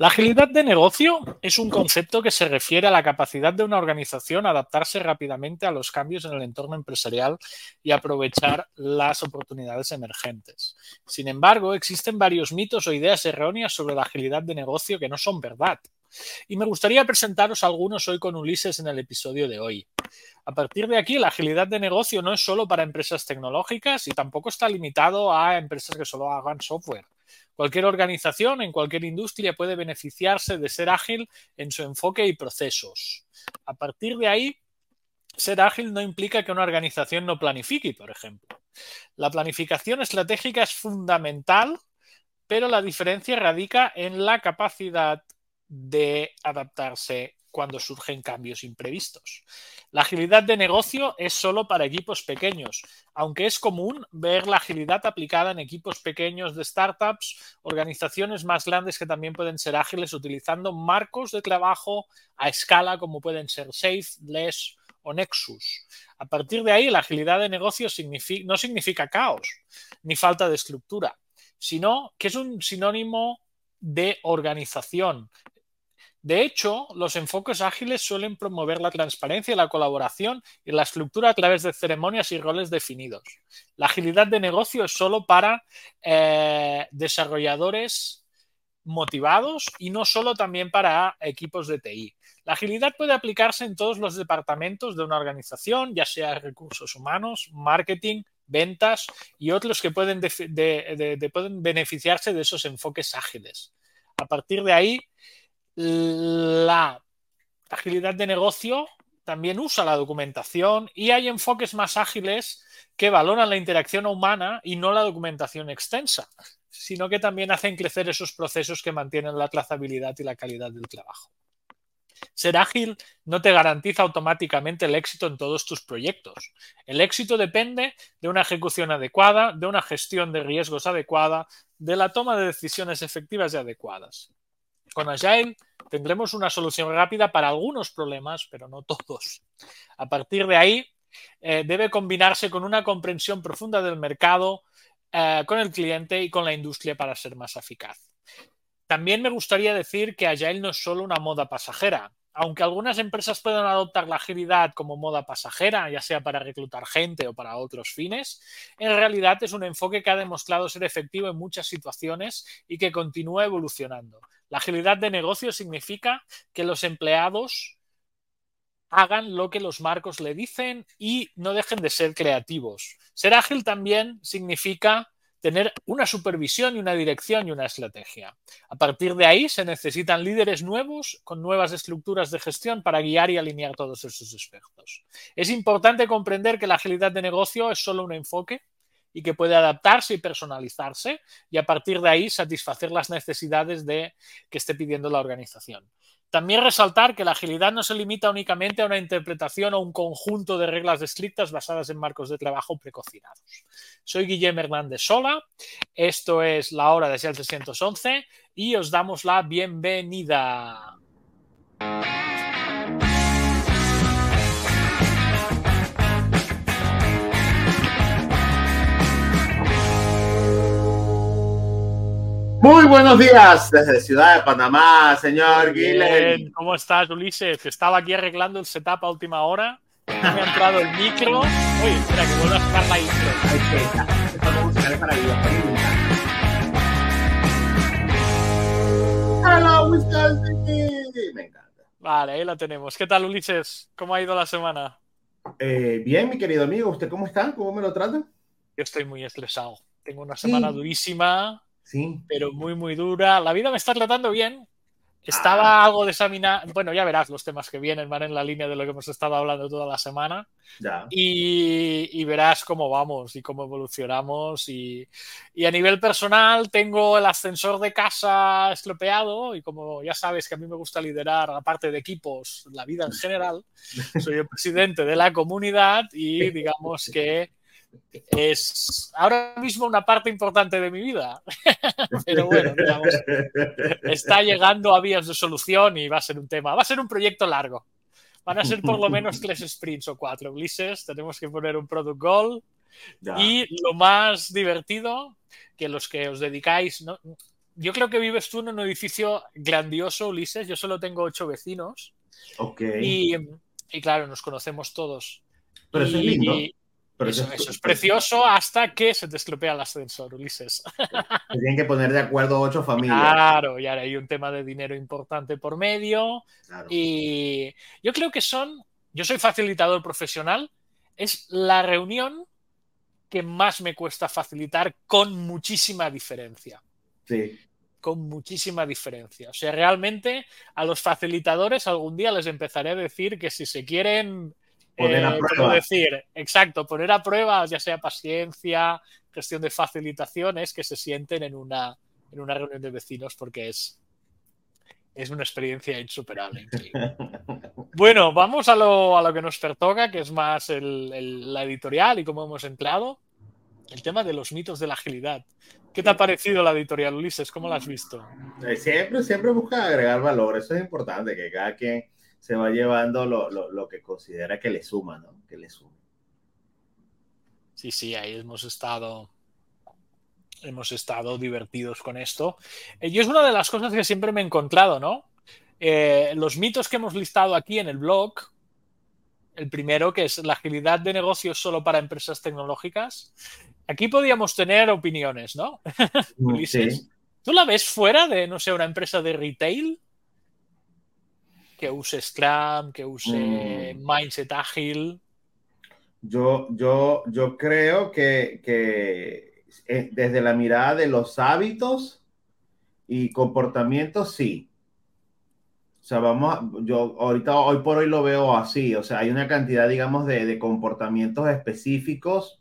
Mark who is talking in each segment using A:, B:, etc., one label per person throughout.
A: La agilidad de negocio es un concepto que se refiere a la capacidad de una organización adaptarse rápidamente a los cambios en el entorno empresarial y aprovechar las oportunidades emergentes. Sin embargo, existen varios mitos o ideas erróneas sobre la agilidad de negocio que no son verdad. Y me gustaría presentaros algunos hoy con Ulises en el episodio de hoy. A partir de aquí, la agilidad de negocio no es solo para empresas tecnológicas y tampoco está limitado a empresas que solo hagan software. Cualquier organización en cualquier industria puede beneficiarse de ser ágil en su enfoque y procesos. A partir de ahí, ser ágil no implica que una organización no planifique, por ejemplo. La planificación estratégica es fundamental, pero la diferencia radica en la capacidad de adaptarse cuando surgen cambios imprevistos. La agilidad de negocio es solo para equipos pequeños, aunque es común ver la agilidad aplicada en equipos pequeños de startups, organizaciones más grandes que también pueden ser ágiles utilizando marcos de trabajo a escala como pueden ser Safe, Less o Nexus. A partir de ahí, la agilidad de negocio no significa caos ni falta de estructura, sino que es un sinónimo de organización, de hecho, los enfoques ágiles suelen promover la transparencia, la colaboración y la estructura a través de ceremonias y roles definidos. La agilidad de negocio es solo para eh, desarrolladores motivados y no solo también para equipos de TI. La agilidad puede aplicarse en todos los departamentos de una organización, ya sea recursos humanos, marketing, ventas y otros que pueden, pueden beneficiarse de esos enfoques ágiles. A partir de ahí, la agilidad de negocio también usa la documentación y hay enfoques más ágiles que valoran la interacción humana y no la documentación extensa, sino que también hacen crecer esos procesos que mantienen la trazabilidad y la calidad del trabajo. Ser ágil no te garantiza automáticamente el éxito en todos tus proyectos. El éxito depende de una ejecución adecuada, de una gestión de riesgos adecuada, de la toma de decisiones efectivas y adecuadas. Con Agile tendremos una solución rápida para algunos problemas, pero no todos. A partir de ahí, eh, debe combinarse con una comprensión profunda del mercado, eh, con el cliente y con la industria para ser más eficaz. También me gustaría decir que Agile no es solo una moda pasajera. Aunque algunas empresas puedan adoptar la agilidad como moda pasajera, ya sea para reclutar gente o para otros fines, en realidad es un enfoque que ha demostrado ser efectivo en muchas situaciones y que continúa evolucionando. La agilidad de negocio significa que los empleados hagan lo que los marcos le dicen y no dejen de ser creativos. Ser ágil también significa tener una supervisión y una dirección y una estrategia. A partir de ahí se necesitan líderes nuevos con nuevas estructuras de gestión para guiar y alinear todos esos aspectos. Es importante comprender que la agilidad de negocio es solo un enfoque y que puede adaptarse y personalizarse y a partir de ahí satisfacer las necesidades de que esté pidiendo la organización. También resaltar que la agilidad no se limita únicamente a una interpretación o un conjunto de reglas estrictas basadas en marcos de trabajo precocinados. Soy Guillermo Hernández Sola, esto es La Hora de SEAL 311 y os damos la bienvenida.
B: Muy buenos días desde Ciudad de Panamá, señor Guilherme.
A: ¿Cómo estás, Ulises? Estaba aquí arreglando el setup a última hora. Me ha entrado el micro. Oye, espera, que vuelva a sacar la intro.
B: Hello, Wisconsin. Me encanta.
A: Vale, ahí la tenemos. ¿Qué tal, Ulises? ¿Cómo ha ido la semana?
B: Eh, bien, mi querido amigo. ¿Usted cómo está? ¿Cómo me lo trata?
A: Yo estoy muy estresado. Tengo una semana durísima
B: Sí.
A: Pero muy, muy dura. La vida me está tratando bien. Estaba ah. algo de examinar. Bueno, ya verás los temas que vienen, van en la línea de lo que hemos estado hablando toda la semana. Y, verás cómo vamos y cómo evolucionamos. Y, a nivel personal, tengo el ascensor de casa estropeado. Y como ya sabes que a mí me gusta liderar, aparte de equipos, la vida en general, soy el presidente de la comunidad y digamos que es ahora mismo una parte importante de mi vida. Pero bueno, está llegando a vías de solución y va a ser un tema, va a ser un proyecto largo. Van a ser por lo menos tres sprints o cuatro. Ulises, tenemos que poner un product goal. Y lo más divertido, que los que os dedicáis, yo creo que vives tú en un edificio grandioso, Ulises. Yo solo tengo ocho vecinos.
B: Ok.
A: Y, y claro, nos conocemos todos.
B: Pero eso es lindo.
A: Y eso, eso, es precioso hasta que se te estropea el ascensor, Ulises.
B: Se tienen que poner de acuerdo ocho familias.
A: Claro, y ahora hay un tema de dinero importante por medio. Claro. Y yo creo que son, yo soy facilitador profesional, es la reunión que más me cuesta facilitar con muchísima diferencia.
B: Sí.
A: Con muchísima diferencia. O sea, realmente a los facilitadores algún día les empezaré a decir que si se quieren
B: poner a prueba.
A: decir, exacto, poner a prueba, ya sea paciencia, gestión de facilitaciones, que se sienten en una, en una reunión de vecinos porque es, es una experiencia insuperable. Increíble. bueno, vamos a lo, a lo, que nos pertoca, que es más el, el, la editorial y cómo hemos entrado. El tema de los mitos de la agilidad. ¿Qué te ha parecido la editorial, Ulises? ¿Cómo la has visto?
B: Siempre, siempre busca agregar valor. Eso es importante, que cada quien se va llevando lo, lo, lo, que considera que le suma, ¿no? Que le suma.
A: Sí, sí, ahí hemos estado hemos estado divertidos con esto. Y es una de las cosas que siempre me he encontrado, ¿no? Eh, los mitos que hemos listado aquí en el blog, el primero que es la agilidad de negocios solo para empresas tecnológicas, aquí podíamos tener opiniones, ¿no? Ulises, sí. ¿tú la ves fuera de, no sé, una empresa de retail? Que use Scrum, que use mm. Mindset Ágil.
B: Yo, yo, yo creo que, que, desde la mirada de los hábitos y comportamientos, sí. O sea, vamos, a, yo ahorita, hoy por hoy lo veo así. O sea, hay una cantidad, digamos, de, de comportamientos específicos,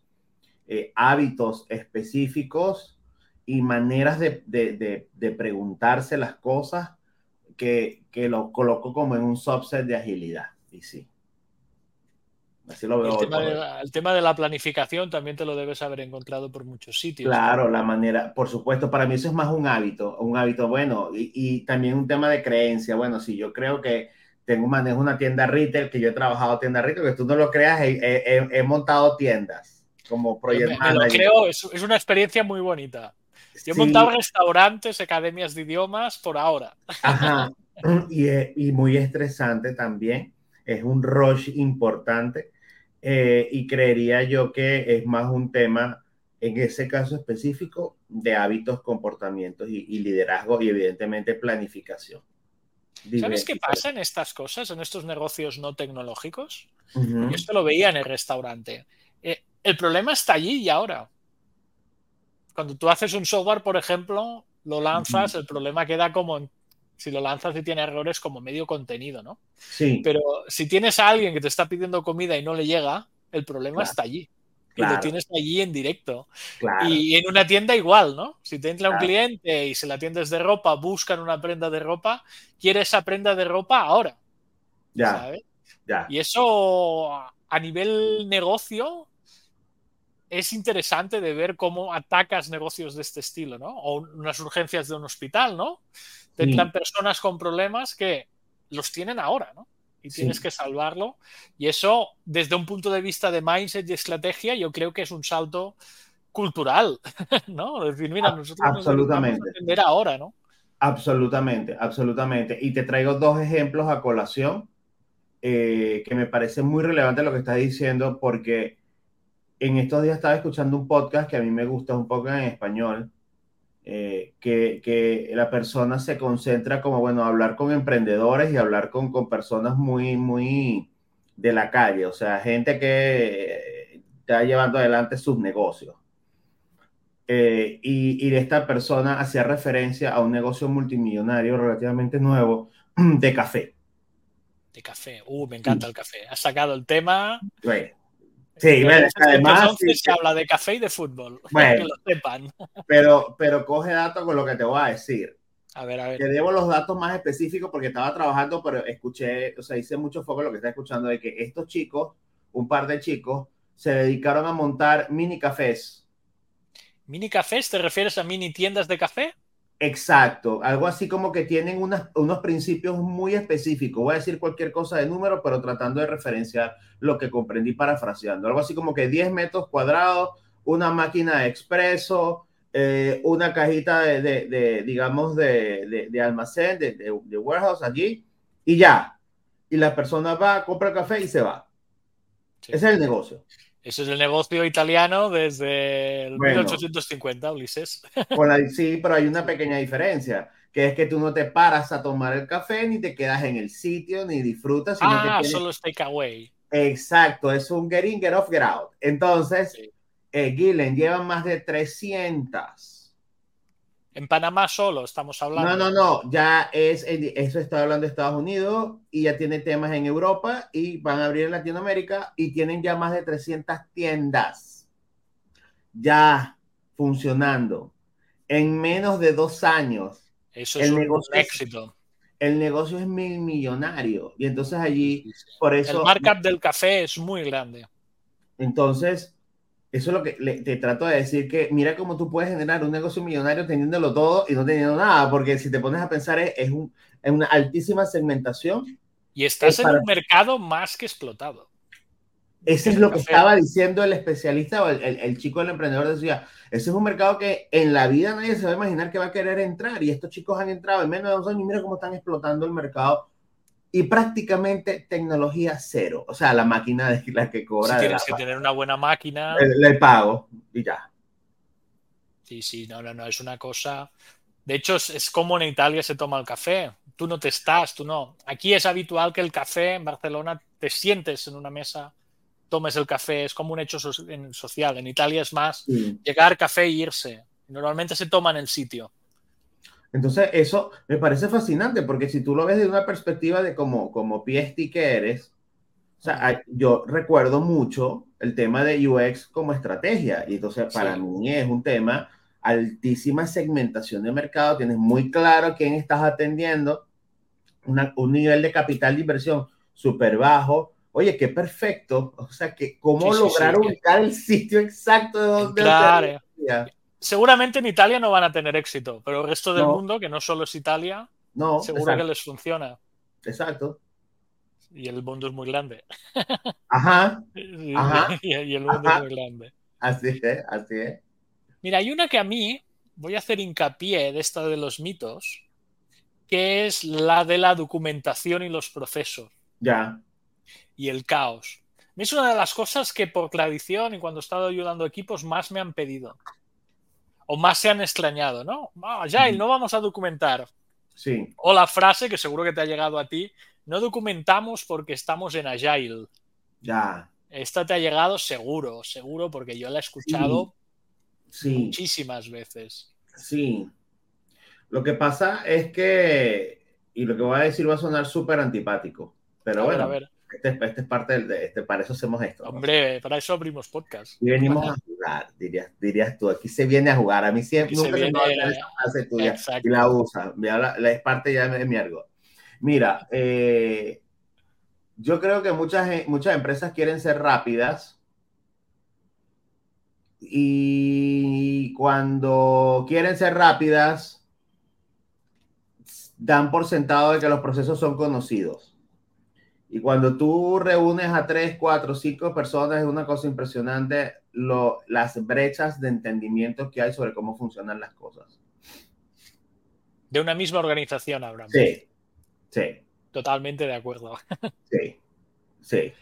B: eh, hábitos específicos y maneras de, de, de preguntarse las cosas que, que, lo coloco como en un subset de agilidad. Y sí.
A: Así lo veo. El tema, de, el tema, de, la planificación también te lo debes haber encontrado por muchos sitios.
B: Claro, ¿no? la manera, por supuesto, para mí eso es más un hábito, un hábito bueno y, y, también un tema de creencia. Bueno, si yo creo que tengo manejo una tienda retail, que yo he trabajado tienda retail, que tú no lo creas, he, he, he montado tiendas como project
A: me,
B: manager.
A: Me lo creo, es, es una experiencia muy bonita. Yo he sí. montado restaurantes, academias de idiomas por ahora.
B: Ajá. Y, y, muy estresante también. Es un rush importante. Eh, y creería yo que es más un tema, en ese caso específico, de hábitos, comportamientos y, y liderazgo y evidentemente planificación.
A: ¿Sabes qué pasa en estas cosas, en estos negocios no tecnológicos? Uh -huh. Yo esto lo veía en el restaurante. Eh, el problema está allí y ahora cuando tú haces un software, por ejemplo, lo lanzas, el problema queda como si lo lanzas y tiene errores como medio contenido, ¿no?
B: Sí.
A: Pero si tienes a alguien que te está pidiendo comida y no le llega, el problema claro. está allí. Claro. Y lo tienes allí en directo.
B: Claro.
A: Y en una tienda igual, ¿no? Si te entra un cliente y se la tiendes de ropa, buscan una prenda de ropa, quiere esa prenda de ropa ahora.
B: Ya. ¿sabes? Ya.
A: Y eso a nivel negocio es interesante de ver cómo atacas negocios de este estilo, ¿no? O unas urgencias de un hospital, ¿no? Te sí. personas con problemas que los tienen ahora, ¿no? Y tienes sí. que salvarlo. Y eso, desde un punto de vista de mindset y estrategia, yo creo que es un salto cultural, ¿no? Es decir, mira, nosotros
B: absolutamente.
A: nos entender ahora, ¿no?
B: Absolutamente, absolutamente. Y te traigo dos ejemplos a colación eh, que me parece muy relevante lo que estás diciendo porque en estos días estaba escuchando un podcast que a mí me gusta un poco en español, eh, que, que, la persona se concentra como, bueno, hablar con emprendedores y hablar con, con, personas muy, muy de la calle, o sea, gente que está llevando adelante sus negocios. Eh, y, y, esta persona hacía referencia a un negocio multimillonario relativamente nuevo de café.
A: De café, uh, me encanta el café. Has sacado el tema.
B: Right. Sí, bueno, además.
A: Sí, se habla de café y de fútbol.
B: Bueno,
A: que lo sepan.
B: Pero, pero coge datos con lo que te voy a decir.
A: A ver, a ver.
B: Te debo los datos más específicos porque estaba trabajando, pero escuché, o sea, hice mucho foco en lo que está escuchando de que estos chicos, un par de chicos, se dedicaron a montar mini cafés.
A: ¿Mini cafés? ¿Te refieres a mini tiendas de café?
B: Exacto, algo así como que tienen unas, unos principios muy específicos. Voy a decir cualquier cosa de número, pero tratando de referenciar lo que comprendí parafraseando. Algo así como que 10 metros cuadrados, una máquina de expreso, eh, una cajita de, de, de digamos, de, de almacén, de, warehouse allí, y ya. Y la persona va, compra café y se va. Ese es el negocio.
A: Ese es el negocio italiano desde el 1850, Ulises.
B: sí, pero hay una pequeña diferencia, que es que tú no te paras a tomar el café, ni te quedas en el sitio, ni disfrutas.
A: Sino ah, solo es takeaway.
B: Exacto, es un get in, get off, get out. Entonces, eh, Gillen lleva más de 300.
A: En Panamá solo estamos hablando.
B: No, no, no, ya es, eso está hablando de Estados Unidos y ya tiene temas en Europa y van a abrir en Latinoamérica y tienen ya más de 300 tiendas ya funcionando en menos de dos años.
A: Eso es un éxito.
B: el negocio es mil millonario y entonces allí, por eso...
A: El markup del café es muy grande.
B: Entonces, eso es lo que te trato de decir, que mira cómo tú puedes generar un negocio millonario teniéndolo todo y no teniendo nada, porque si te pones a pensar es, un, una altísima segmentación.
A: Y estás en un mercado más que explotado.
B: Eso es lo que estaba diciendo el especialista o el, el, chico, el emprendedor decía, ese es un mercado que en la vida nadie se va a imaginar que va a querer entrar y estos chicos han entrado en menos de dos años y mira cómo están explotando el mercado y prácticamente tecnología cero. O sea, la máquina de la que cobra.
A: Si tienes que tener una buena máquina.
B: Le, pago y ya.
A: Sí, sí, no, no, no, es una cosa. De hecho, es, como en Italia se toma el café. Tú no te estás, tú no. Aquí es habitual que el café en Barcelona te sientes en una mesa, tomes el café, es como un hecho social. En Italia es más llegar, café e irse. Normalmente se toma en el sitio.
B: Entonces, eso me parece fascinante porque si tú lo ves desde una perspectiva de como, como PST que eres, o sea, yo recuerdo mucho el tema de UX como estrategia y entonces para mí es un tema altísima segmentación de mercado, tienes muy claro quién estás atendiendo, un nivel de capital de inversión súper bajo. Oye, qué perfecto. O sea, que cómo lograr ubicar el sitio exacto de donde...
A: Claro seguramente en Italia no van a tener éxito, pero el resto del mundo, que no solo es Italia,
B: no,
A: seguro que les funciona.
B: Exacto.
A: Y el mundo es muy grande.
B: Ajá.
A: Y, el mundo es muy grande.
B: Así es, así es.
A: Mira, hay una que a mí voy a hacer hincapié de esta de los mitos, que es la de la documentación y los procesos.
B: Ya.
A: Y el caos. Es una de las cosas que por tradición y cuando he estado ayudando equipos más me han pedido o más se han extrañado, ¿no? Ah, Agile, no vamos a documentar.
B: Sí.
A: O la frase que seguro que te ha llegado a ti, no documentamos porque estamos en Agile.
B: Ya.
A: Esta te ha llegado seguro, seguro, porque yo la he escuchado muchísimas veces.
B: Sí. Lo que pasa es que, y lo que voy a decir va a sonar súper antipático, pero bueno. a ver. Este, este, es parte del, de, este, para eso hacemos esto.
A: Hombre, para eso abrimos podcast.
B: Y venimos a jugar, dirías, dirías tú. Aquí se viene a jugar. A mí siempre nunca se viene, esa tuya y la usa. La, la, es parte ya de mi algo. Mira, eh, yo creo que muchas, muchas empresas quieren ser rápidas y cuando quieren ser rápidas dan por sentado de que los procesos son conocidos. Y cuando tú reúnes a tres, cuatro, cinco personas, es una cosa impresionante lo, las brechas de entendimiento que hay sobre cómo funcionan las cosas.
A: De una misma organización, Abraham.
B: Sí, sí.
A: Totalmente de acuerdo.
B: Sí, sí.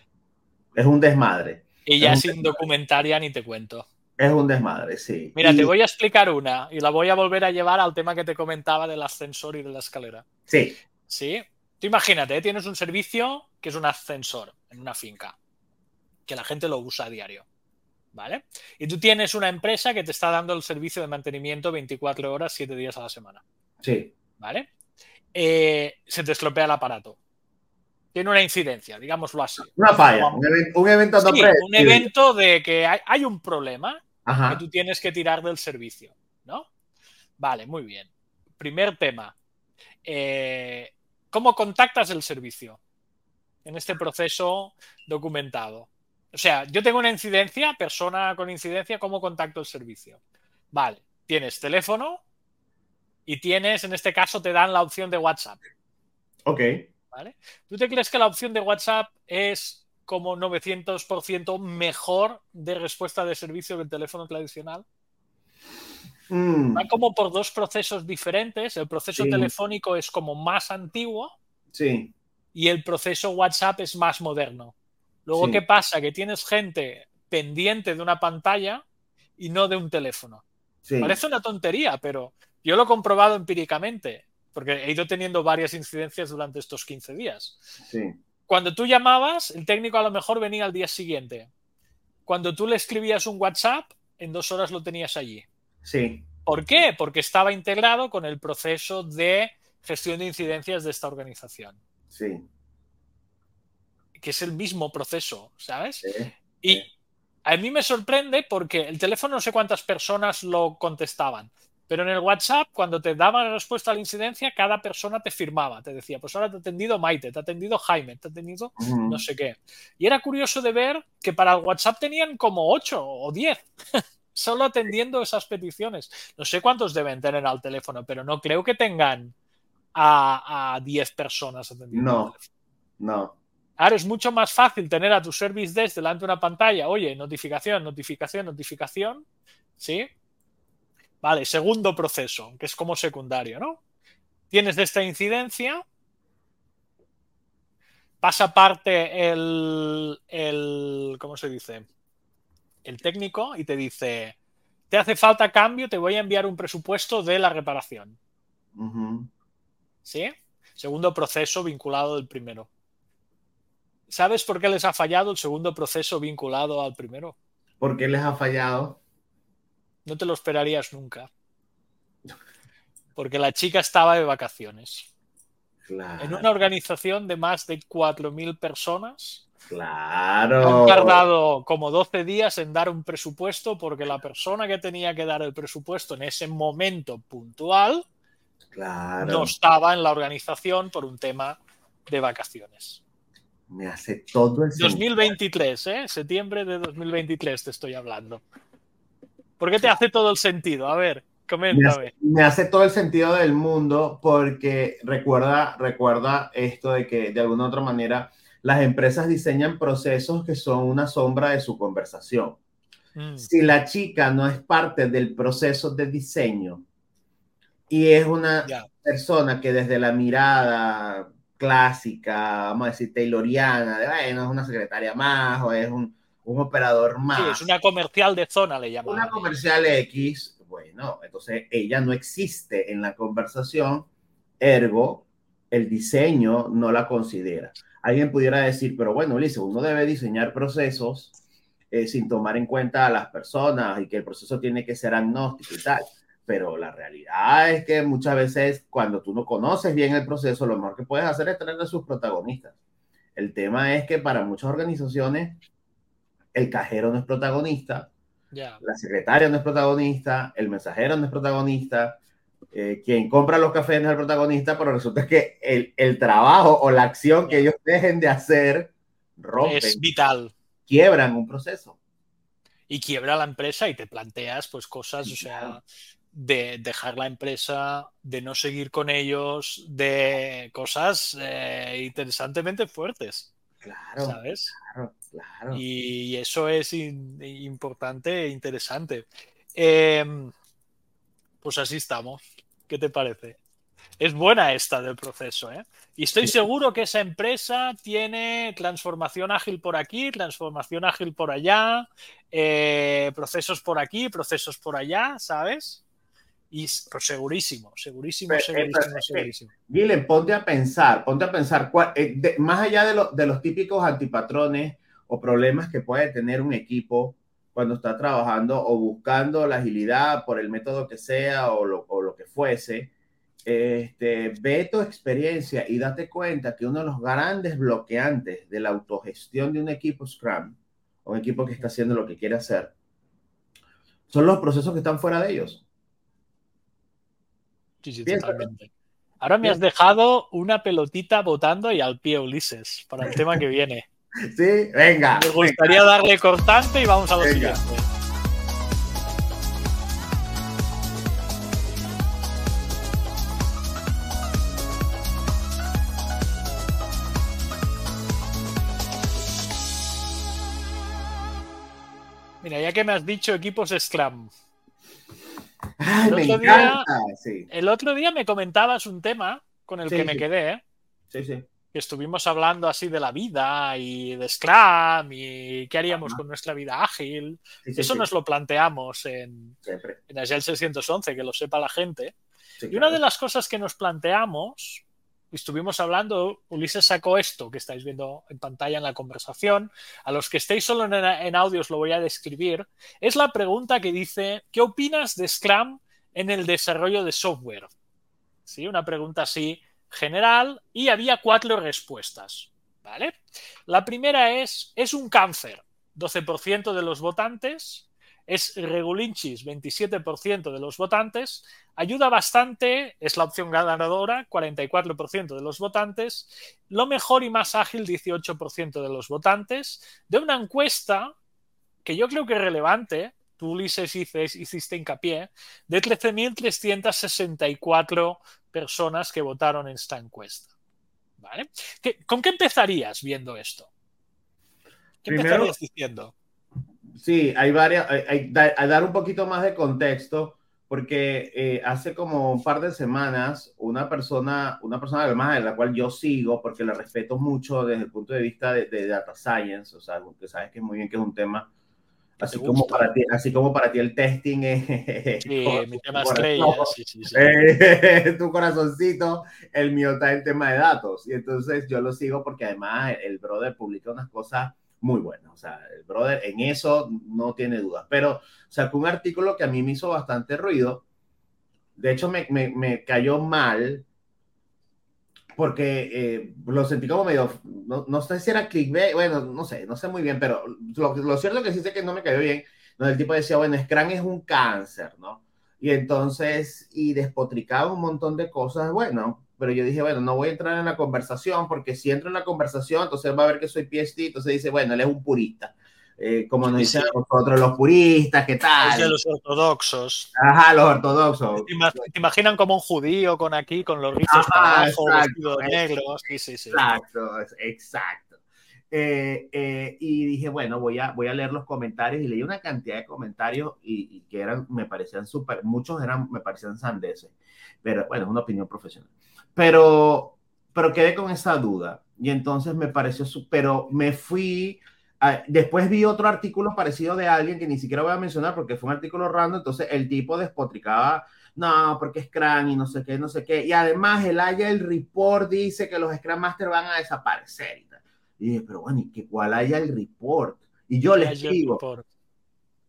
B: Es un desmadre.
A: Y ya sin documentaria ni te cuento.
B: Es un desmadre, sí.
A: Mira, te voy a explicar una y la voy a volver a llevar al tema que te comentaba del ascensor y de la escalera.
B: Sí.
A: Sí. Tú imagínate, ¿eh? tienes un servicio que es un ascensor en una finca, que la gente lo usa a diario. ¿Vale? Y tú tienes una empresa que te está dando el servicio de mantenimiento 24 horas, 7 días a la semana.
B: Sí.
A: ¿Vale? Eh, se te estropea el aparato. Tiene una incidencia, digámoslo así.
B: Una falla, un, evento, un evento,
A: sí, un evento de que hay, un problema que tú tienes que tirar del servicio, ¿no? Vale, muy bien. Primer tema. Eh, ¿Cómo contactas el servicio? En este proceso documentado. O sea, yo tengo una incidencia, persona con incidencia, ¿cómo contacto el servicio? Vale, tienes teléfono y tienes, en este caso, te dan la opción de WhatsApp.
B: Ok.
A: ¿Vale? ¿Tú te crees que la opción de WhatsApp es como 900% mejor de respuesta de servicio que el teléfono tradicional?
B: Mm,
A: Va como por dos procesos diferentes. El proceso
B: Sí.
A: telefónico es como más antiguo
B: sí,
A: y el proceso WhatsApp es más moderno. Luego,
B: Sí.
A: ¿qué pasa? Que tienes gente pendiente de una pantalla y no de un teléfono.
B: sí.
A: Parece una tontería, pero yo lo he comprobado empíricamente, porque he ido teniendo varias incidencias durante estos 15 días.
B: sí.
A: Cuando tú llamabas, el técnico a lo mejor venía al día siguiente. Cuando tú le escribías un WhatsApp, en dos horas lo tenías allí.
B: Sí,
A: ¿Por qué? Porque estaba integrado con el proceso de gestión de incidencias de esta organización,
B: sí,
A: que es el mismo proceso, ¿sabes?
B: sí.
A: Y a mí me sorprende porque el teléfono no sé cuántas personas lo contestaban, pero en el WhatsApp, cuando te daba la respuesta a la incidencia, cada persona te firmaba, te decía, pues ahora te ha atendido Maite, te ha atendido Jaime, te ha atendido no sé qué. Y era curioso de ver que para el WhatsApp tenían como 8 o 10, solo atendiendo esas peticiones. No sé cuántos deben tener al teléfono, pero no creo que tengan a, a 10 personas atendiendo.
B: No. No,
A: Ahora es mucho más fácil tener a tu service desk delante de una pantalla, oye, notificación, notificación, notificación, ¿sí? Vale, segundo proceso, que es como secundario, ¿no? Tienes de esta incidencia, pasa aparte el, el, ¿cómo se dice? El técnico y te dice, te hace falta cambio, te voy a enviar un presupuesto de la reparación. ¿Sí? Segundo proceso vinculado del primero. ¿Sabes por qué les ha fallado el segundo proceso vinculado al primero?
B: ¿Por qué les ha fallado?
A: No te lo esperarías nunca. Porque la chica estaba de vacaciones.
B: Claro,
A: En una organización de más de 4.000 personas.
B: claro.
A: Han tardado como 12 días en dar un presupuesto porque la persona que tenía que dar el presupuesto en ese momento puntual
B: Claro.
A: no estaba en la organización por un tema de vacaciones.
B: Me hace todo el sentido.
A: 2023, ¿eh? Septiembre de 2023 te estoy hablando. ¿Por qué te hace todo el sentido? A ver,
B: Me
A: coméntame.
B: hace, me hace todo el sentido del mundo porque recuerda, recuerda esto de que de alguna u otra manera las empresas diseñan procesos que son una sombra de su conversación.
A: Mm,
B: Si la chica no es parte del proceso de diseño y es una
A: ya.
B: persona que desde la mirada clásica, vamos a decir, tayloriana, de bueno, es una secretaria más o es un, un operador más.
A: Sí, es una comercial de zona, le llaman.
B: Una comercial X, bueno, entonces ella no existe en la conversación, ergo, el diseño no la considera. Alguien pudiera decir, pero bueno, Ulises, uno debe diseñar procesos eh, sin tomar en cuenta a las personas y que el proceso tiene que ser agnóstico y tal. Pero la realidad es que muchas veces cuando tú no conoces bien el proceso, lo mejor que puedes hacer es tener a sus protagonistas. El tema es que para muchas organizaciones el cajero no es protagonista,
A: Ya.
B: la secretaria no es protagonista, el mensajero no es protagonista, eh, quien compra los cafés no es el protagonista, pero resulta que el, el trabajo o la acción que ellos dejen de hacer rompen,
A: Es vital.
B: quiebran un proceso.
A: Y quiebra la empresa y te planteas pues cosas, o sea, de dejar la empresa, de no seguir con ellos, de cosas eh, interesantemente fuertes,
B: Claro,
A: ¿sabes?
B: claro, claro.
A: Y eso es in- importante e interesante. Eh, pues así estamos. ¿Qué te parece? Es buena esta del proceso, ¿eh? Y estoy seguro que esa empresa tiene transformación ágil por aquí, transformación ágil por allá, eh, procesos por aquí, procesos por allá, ¿sabes? Y segurísimo, segurísimo,
B: Pero, eh,
A: segurísimo,
B: pero
A: segurísimo.
B: Gilen, ponte a pensar, ponte a pensar, cuál- eh, de- más allá de, lo- de los típicos antipatrones o problemas que puede tener un equipo cuando está trabajando o buscando la agilidad por el método que sea o lo, o lo que fuese, este, ve tu experiencia y date cuenta que uno de los grandes bloqueantes de la autogestión de un equipo Scrum, o un equipo que está haciendo lo que quiere hacer, son los procesos que están fuera de ellos.
A: Sí, sí, totalmente. Ahora me has dejado una pelotita botando y al pie, Ulises, para el tema que viene.
B: Sí, venga.
A: Me gustaría darle cortante y vamos a lo
B: Venga.
A: siguiente. Mira, ya que me has dicho equipos Scrum,
B: Ay,
A: El
B: me
A: otro día-.
B: Sí,
A: El otro día me comentabas un tema con el
B: Sí,
A: que me
B: sí.
A: quedé, ¿eh?
B: sí, sí.
A: que estuvimos hablando así de la vida y de Scrum y qué haríamos
B: Ajá.
A: con nuestra vida ágil. Eso nos lo planteamos en,
B: siempre.
A: en Agile 611, que lo sepa la gente. Y una de las cosas que nos planteamos, estuvimos hablando, Ulises sacó esto que estáis viendo en pantalla en la conversación, a los que estéis solo en, audio os lo voy a describir, es la pregunta que dice, ¿qué opinas de Scrum en el desarrollo de software? ¿Sí? Una pregunta así general y había cuatro respuestas. ¿Vale? La primera es, es un cáncer, 12% de los votantes, es regulinchis, 27% de los votantes, ayuda bastante, es la opción ganadora, 44% de los votantes, lo mejor y más ágil, 18% de los votantes, de una encuesta que yo creo que es relevante, tú Ulises hiciste, hiciste hincapié, de 13.364 personas que votaron en esta encuesta. ¿Vale? ¿Qué- ¿Con qué empezarías viendo esto? ¿Qué
B: Primero-
A: empezarías diciendo?
B: Sí, hay varias, hay, hay- dar un poquito más de contexto, porque eh, hace como un par de semanas una persona, una persona además de la cual yo sigo, porque la respeto mucho desde el punto de vista de, de data science, o sea, que sabes que muy bien que es un tema, así como
A: gusta.
B: para ti, así como para ti el testing es
A: Sí, mi
B: tu
A: tema
B: corazón.
A: estrella. Sí, sí, sí.
B: Eh, tu corazoncito, el mío está en tema de datos. Y entonces yo lo sigo porque además el brother publica unas cosas muy buenas. O sea, el brother en eso no tiene dudas. Pero sacó un artículo que a mí me hizo bastante ruido. De hecho, me, me, me cayó mal porque eh, lo sentí como medio, no, no sé si era clickbait, bueno, no sé, no sé muy bien, pero lo, lo cierto que sí que no me cayó bien, el tipo decía, bueno, Scrum es un cáncer, ¿no? Y entonces, y despotricaba un montón de cosas, bueno, pero yo dije, bueno, no voy a entrar en la conversación porque si entro en la conversación, entonces va a ver que soy PhD, entonces dice, bueno, él es un purista. Eh, como nos dicen nosotros los puristas, ¿qué
A: Es
B: tal?
A: de los ortodoxos.
B: Ajá, los ortodoxos.
A: ¿Te ima- te imaginan como un judío con aquí, con los rizos
B: Ajá,
A: para abajo,
B: exacto,
A: vestido de negro? Sí, sí, sí.
B: Exacto, exacto. Eh, eh, y dije, bueno, voy a, voy a leer los comentarios y leí una cantidad de comentarios y, y que eran, me parecían súper, muchos eran, me parecían sandeces, pero bueno, es una opinión profesional. Pero, pero quedé con esa duda y entonces me pareció, su- pero me fui, a- después vi otro artículo parecido de alguien que ni siquiera voy a mencionar porque fue un artículo random, entonces el tipo despotricaba no, porque es Scrum y no sé qué, no sé qué. Y además el Agile Report dice que los Scrum Master van a desaparecer. Y, dije, pero bueno, ¿y qué, cuál Agile Report? Y yo les digo,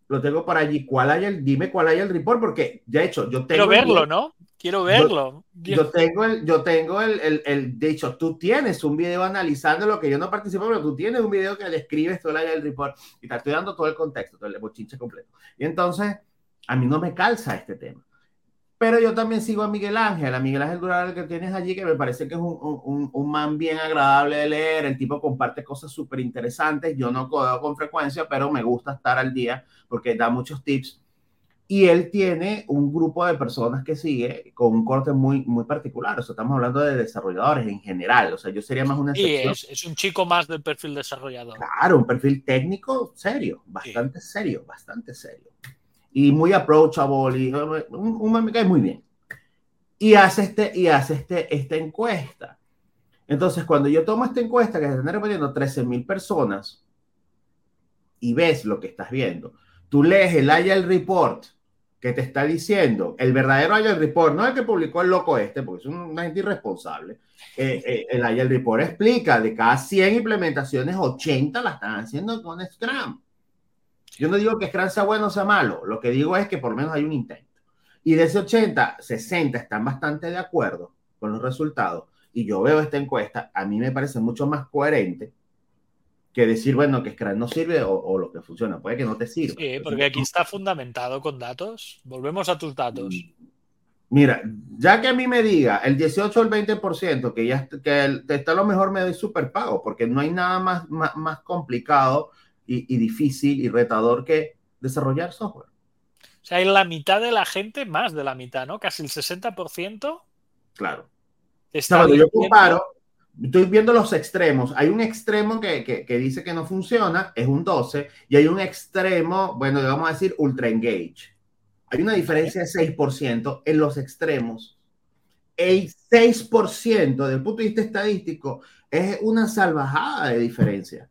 B: lo tengo por allí, ¿cuál Agile? Dime cuál Agile Report, porque de hecho yo tengo...
A: Quiero
B: el-
A: verlo, ¿no? Quiero verlo.
B: Yo tengo el, yo tengo el, el, el, de hecho, tú tienes un video analizando lo que yo no participo, pero tú tienes un video que describes todo el Report y te estoy dando todo el contexto, todo el bochinche completo. Y entonces, a mí no me calza este tema. Pero yo también sigo a Miguel Ángel, a Miguel Ángel Dural que tienes allí, que me parece que es un, un, un man bien agradable de leer, el tipo comparte cosas súper interesantes, yo no codeo con frecuencia, pero me gusta estar al día porque da muchos tips. Y él tiene un grupo de personas que sigue con un corte muy, muy particular, o sea, estamos hablando de desarrolladores en general, o sea, yo sería más una
A: Sí,
B: excepción.
A: es, es un chico más del perfil desarrollador.
B: Claro, un perfil técnico serio, bastante serio, bastante serio. Y muy approachable, y un, un man me cae muy bien. Y hace, este, y hace este, esta encuesta. Entonces, cuando yo tomo esta encuesta, que se están respondiendo 13 mil personas, y ves lo que estás viendo, tú lees el Agile Report que te está diciendo, el verdadero Agile Report, no el que publicó el loco este, porque es una gente irresponsable, eh, eh, el Agile Report explica de cada 100 implementaciones, 80 la están haciendo con Scrum. Yo no digo que Scrum sea bueno o sea malo, lo que digo es que por lo menos hay un intento. Y de ese 80, 60 están bastante de acuerdo con los resultados. Y yo veo esta encuesta, a mí me parece mucho más coherente que decir, bueno, que Scrum no sirve o, o lo que funciona. Puede que no te sirva.
A: Sí, porque aquí está fundamentado con datos. Volvemos a tus datos.
B: Mira, ya que a mí me diga el 18 o el 20%, que ya que el, está lo mejor, me doy super pago, porque no hay nada más, más, más complicado y, y, difícil y retador que desarrollar software.
A: O sea, hay la mitad de la gente, más de la mitad, ¿no? Casi el 60%.
B: Claro.
A: Está
B: o sea, yo comparo, estoy viendo los extremos. Hay un extremo que, que, que, dice que no funciona, es un 12, y hay un extremo, bueno, vamos a decir ultra engage. Hay una diferencia de 6% en los extremos. El 6% desde el punto de vista estadístico es una salvajada de diferencia.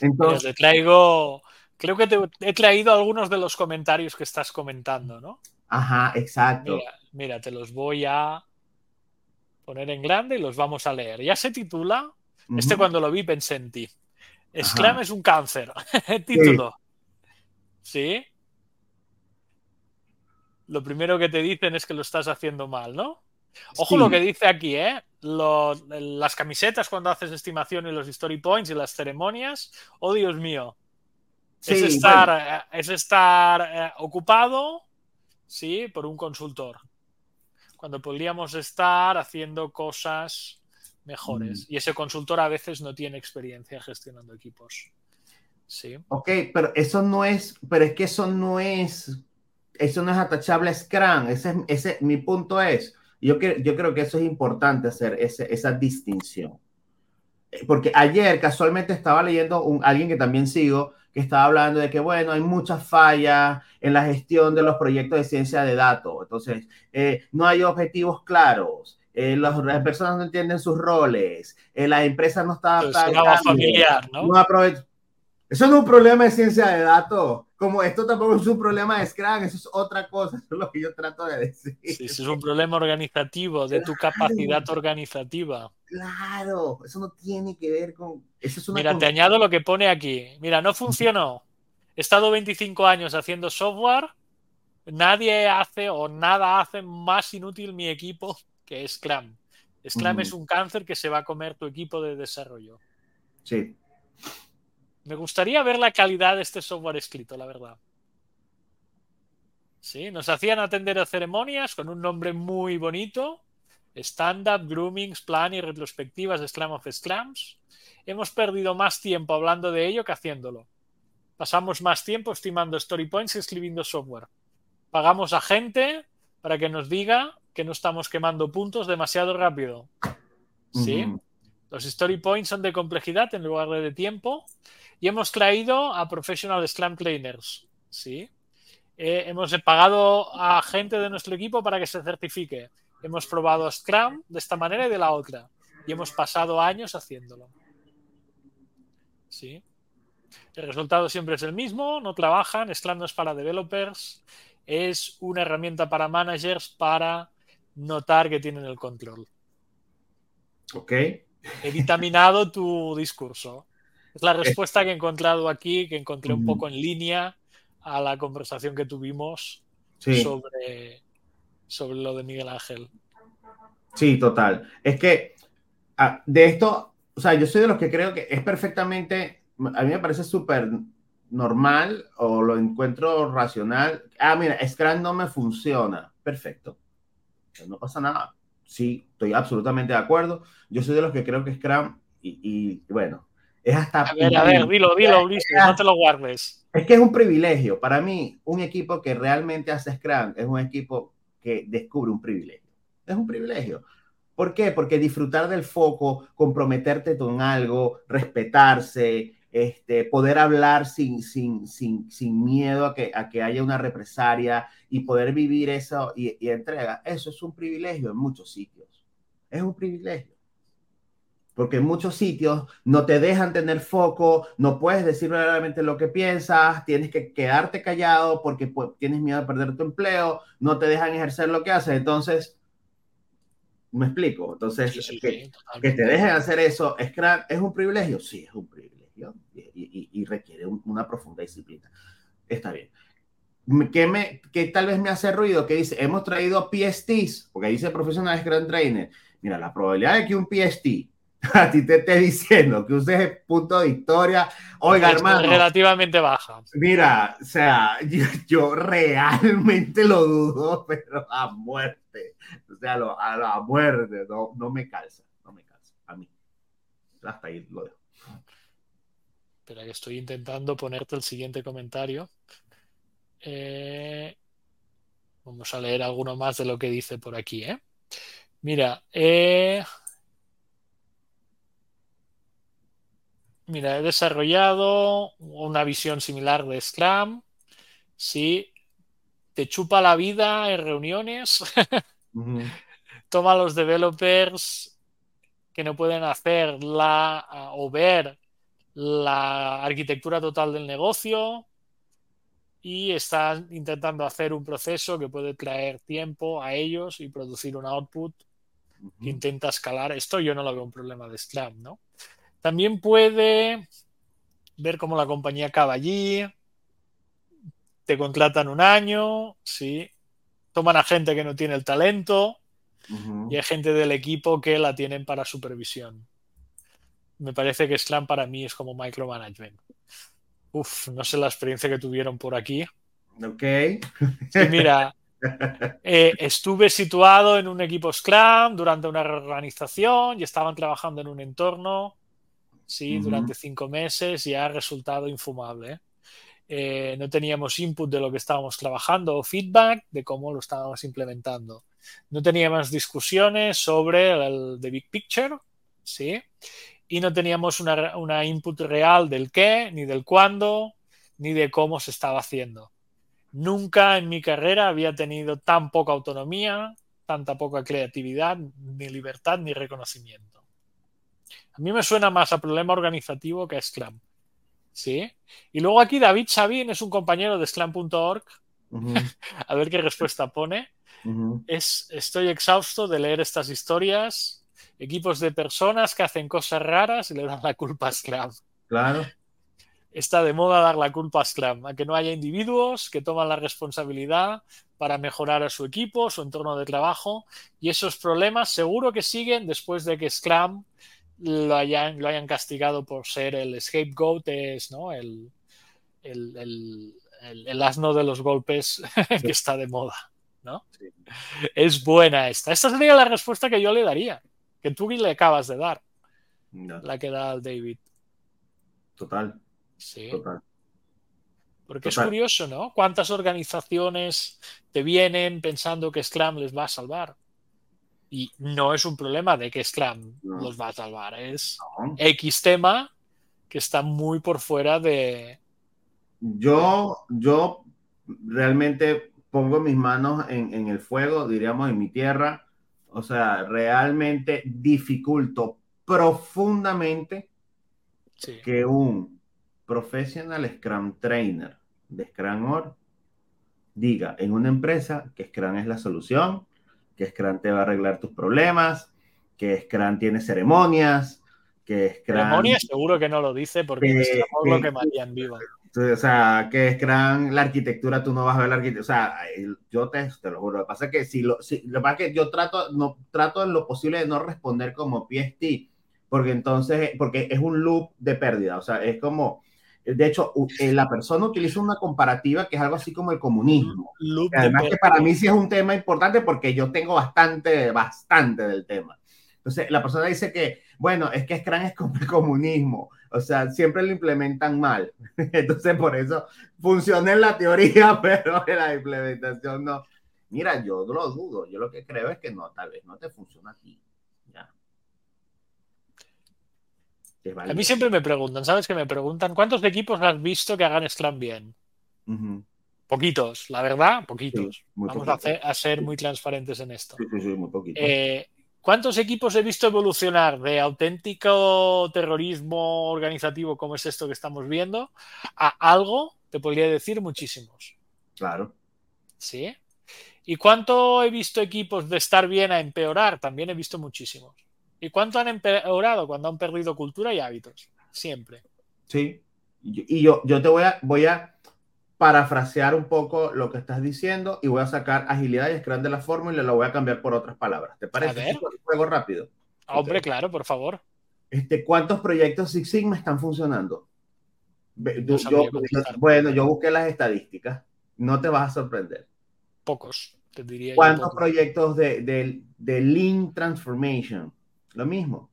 A: Entonces, te traigo, creo que te he traído algunos de los comentarios que estás comentando, ¿no?
B: Ajá, exacto.
A: Mira, te los voy a poner en grande y los vamos a leer. Ya se titula, este cuando lo vi pensé en ti. Scrum es un cáncer. Título. ¿Sí? Lo primero que te dicen es que lo estás haciendo mal, ¿no? Ojo lo que dice aquí, ¿eh? las camisetas cuando haces estimación y los story points y las ceremonias. Oh, Dios mío. es estar, es estar eh, ocupado, sí, por un consultor. Cuando podríamos estar haciendo cosas mejores. Mm. Y ese consultor a veces no tiene experiencia gestionando equipos. Sí.
B: Ok, pero eso no es, pero es que eso no es, eso no es atachable a Scrum. Ese, ese, mi punto es, yo, yo creo que eso es importante hacer esa distinción. Porque ayer casualmente estaba leyendo un, alguien que también sigo, que estaba hablando de que, bueno, hay muchas fallas en la gestión de los proyectos de ciencia de datos. Entonces, eh, no hay objetivos claros. Eh, las personas no entienden sus roles, eh, la empresa no está...
A: familiar, ¿no?
B: no eso no es un problema de ciencia de datos. Como esto tampoco es un problema de Scrum, eso es otra cosa. Eso es lo que yo trato de decir.
A: Sí, eso es un problema organizativo, de tu capacidad organizativa.
B: Claro, eso no tiene que ver con.
A: Mira, te añado lo que pone aquí. Mira, no funcionó. He estado 25 años haciendo software. Nadie hace o nada hace más inútil mi equipo que Scrum. Scrum es un cáncer que se va a comer tu equipo de desarrollo.
B: Sí.
A: Me gustaría ver la calidad de este software escrito, la verdad. Sí, nos hacían atender a ceremonias con un nombre muy bonito. Stand-up, groomings, plan y retrospectivas de Scrum of Scrums. Hemos perdido más tiempo hablando de ello que haciéndolo. Pasamos más tiempo estimando story points y escribiendo software. Pagamos a gente para que nos diga que no estamos quemando puntos demasiado rápido. ¿Sí? Los story points son de complejidad en lugar de tiempo y hemos traído a Professional Scrum Trainers. ¿sí? Eh, hemos pagado a gente de nuestro equipo para que se certifique. Hemos probado Scrum de esta manera y de la otra. Y hemos pasado años haciéndolo. ¿Sí? El resultado siempre es el mismo, no trabajan, Scrum no es para developers, es una herramienta para managers para notar que tienen el control.
B: Ok.
A: He vitaminado tu discurso. Es la respuesta que he encontrado aquí, que encontré un poco en línea a la conversación que tuvimos sobre, sobre lo de Miguel Ángel.
B: Sí, total. Es que ah, de esto, o sea, yo soy de los que creo que es perfectamente, a mí me parece súper normal o lo encuentro racional. Ah, mira, Scrum no me funciona. Perfecto. No pasa nada. Sí, estoy absolutamente de acuerdo. Yo soy de los que creo que Scrum, y bueno, es hasta.
A: A ver, a ver, dilo, dilo, Ulises, no te lo guardes.
B: Es que es un privilegio. Para mí, un equipo que realmente hace Scrum es un equipo que descubre un privilegio. Es un privilegio. ¿Por qué? Porque disfrutar del foco, comprometerte con algo, respetarse, este, poder hablar sin, sin, sin, sin miedo a que, a que haya una represalia y poder vivir eso y, y entrega, eso es un privilegio en muchos sitios. Es un privilegio porque en muchos sitios no te dejan tener foco, no puedes decir verdaderamente lo que piensas, tienes que quedarte callado porque pues, tienes miedo de perder tu empleo, no te dejan ejercer lo que haces, entonces, me explico, entonces, que, te dejen hacer eso, ¿es, ¿es un privilegio? Sí, es un y, requiere una profunda disciplina. Está bien. ¿Qué, me, ¿Qué tal vez me hace ruido? Que dice, hemos traído PSTs, porque dice profesional Scrum Trainer. Mira, la probabilidad de que un PST a ti te esté diciendo que uses el punto de historia, oiga, hermano.
A: Relativamente baja.
B: Mira, o sea, yo, realmente lo dudo, pero a muerte. O sea, a la muerte, no, no me calza, no me calza, a mí. Hasta ahí lo dejo.
A: Espera, que estoy intentando ponerte el siguiente comentario. Eh, vamos a leer alguno más de lo que dice por aquí, ¿eh? Mira, eh. Mira, he desarrollado una visión similar de Scrum. Sí. te chupa la vida en reuniones, toma a los developers que no pueden hacer la a- o ver la arquitectura total del negocio y está intentando hacer un proceso que puede traer tiempo a ellos y producir un output que intenta escalar. Esto yo no lo veo un problema de Scrum, ¿no? También puede ver cómo la compañía acaba allí, te contratan un año, sí, toman a gente que no tiene el talento y hay gente del equipo que la tienen para supervisión. Me parece que Scrum para mí es como micromanagement. Uf, no sé la experiencia que tuvieron por aquí.
B: Ok.
A: Sí, mira, eh, estuve situado en un equipo Scrum durante una reorganización y estaban trabajando en un entorno, sí, durante cinco meses y ha resultado infumable. ¿eh? Eh, no teníamos input de lo que estábamos trabajando o feedback de cómo lo estábamos implementando. No teníamos discusiones sobre el the big picture, sí, y no teníamos una, una input real del qué, ni del cuándo, ni de cómo se estaba haciendo. Nunca en mi carrera había tenido tan poca autonomía, tanta poca creatividad, ni libertad, ni reconocimiento. A mí me suena más a problema organizativo que a Scrum. ¿Sí? Y luego aquí David Sabin es un compañero de Scrum.org. A ver qué respuesta pone. Es, estoy exhausto de leer estas historias. Equipos de personas que hacen cosas raras y le dan la culpa a Scrum.
B: Claro.
A: está de moda dar la culpa a Scrum, a que no haya individuos que toman la responsabilidad para mejorar a su equipo, su entorno de trabajo, y esos problemas seguro que siguen después de que Scrum lo hayan, lo hayan castigado por ser el scapegoat, es ¿no? el, el, el, el, el asno de los golpes que está de moda. ¿no?
B: Sí.
A: Es buena esta. Esta sería la respuesta que yo le daría, que tú le acabas de dar,
B: No,
A: la que da al David.
B: total,
A: Sí.
B: total.
A: Porque es curioso, ¿no? ¿Cuántas organizaciones te vienen pensando que Scrum les va a salvar? Y no es un problema de que Scrum
B: No.
A: los va a salvar, es
B: ¿no?
A: X tema que está muy por fuera de...
B: Yo, yo realmente pongo mis manos en, en el fuego, diríamos, en mi tierra. O sea, realmente dificulto profundamente
A: Sí.
B: que un professional Scrum Trainer de Scrum Org diga en una empresa que Scrum es la solución, que Scrum te va a arreglar tus problemas, que Scrum tiene ceremonias, que Scrum...
A: Ceremonia seguro que no lo dice porque en Scrum lo
B: eh,
A: quemarían vivo.
B: O sea, que Scrum, la arquitectura, tú no vas a ver la arquitectura. O sea, yo te, te lo juro. Lo que pasa es que si lo, si, lo que pasa es que yo trato, no, trato en lo posible de no responder como PST, porque entonces, porque es un loop de pérdida. O sea, es como, de hecho, eh, la persona utiliza una comparativa que es algo así como el comunismo.
A: Loop
B: además que para mí sí es un tema importante porque yo tengo bastante, bastante del tema. Entonces, la persona dice que, bueno, es que Scrum es como el comunismo. O sea, siempre lo implementan mal. Entonces, por eso funciona en la teoría, pero en la implementación no. Mira, yo lo dudo. Yo lo que creo es que no, tal vez no te funciona a ti. Ya.
A: A mí siempre me preguntan, ¿sabes? Que me preguntan, ¿cuántos equipos has visto que hagan Scrum bien? Poquitos, la verdad, poquitos.
B: Sí,
A: Vamos a, hacer- a ser muy transparentes en esto.
B: Sí, sí, sí, muy poquito.
A: Eh, ¿Cuántos equipos he visto evolucionar de auténtico terrorismo organizativo como es esto que estamos viendo a algo? Te podría decir muchísimos.
B: claro.
A: ¿Sí? ¿Y cuánto he visto equipos de estar bien a empeorar? También he visto muchísimos. ¿Y cuánto han empeorado cuando han perdido cultura y hábitos? Siempre.
B: Sí. Y yo, yo te voy a, voy a parafrasear un poco lo que estás diciendo y voy a sacar agilidad y Scrum de la fórmula y lo voy a cambiar por otras palabras. ¿Te parece?
A: A ver.
B: Un juego rápido.
A: Hombre, claro, por favor.
B: Este, ¿Cuántos proyectos Six Sigma están funcionando? Yo- bueno, yo busqué las estadísticas. No te vas a sorprender.
A: Pocos, te diría.
B: ¿Cuántos proyectos de, de, de Lean Transformation? Lo mismo.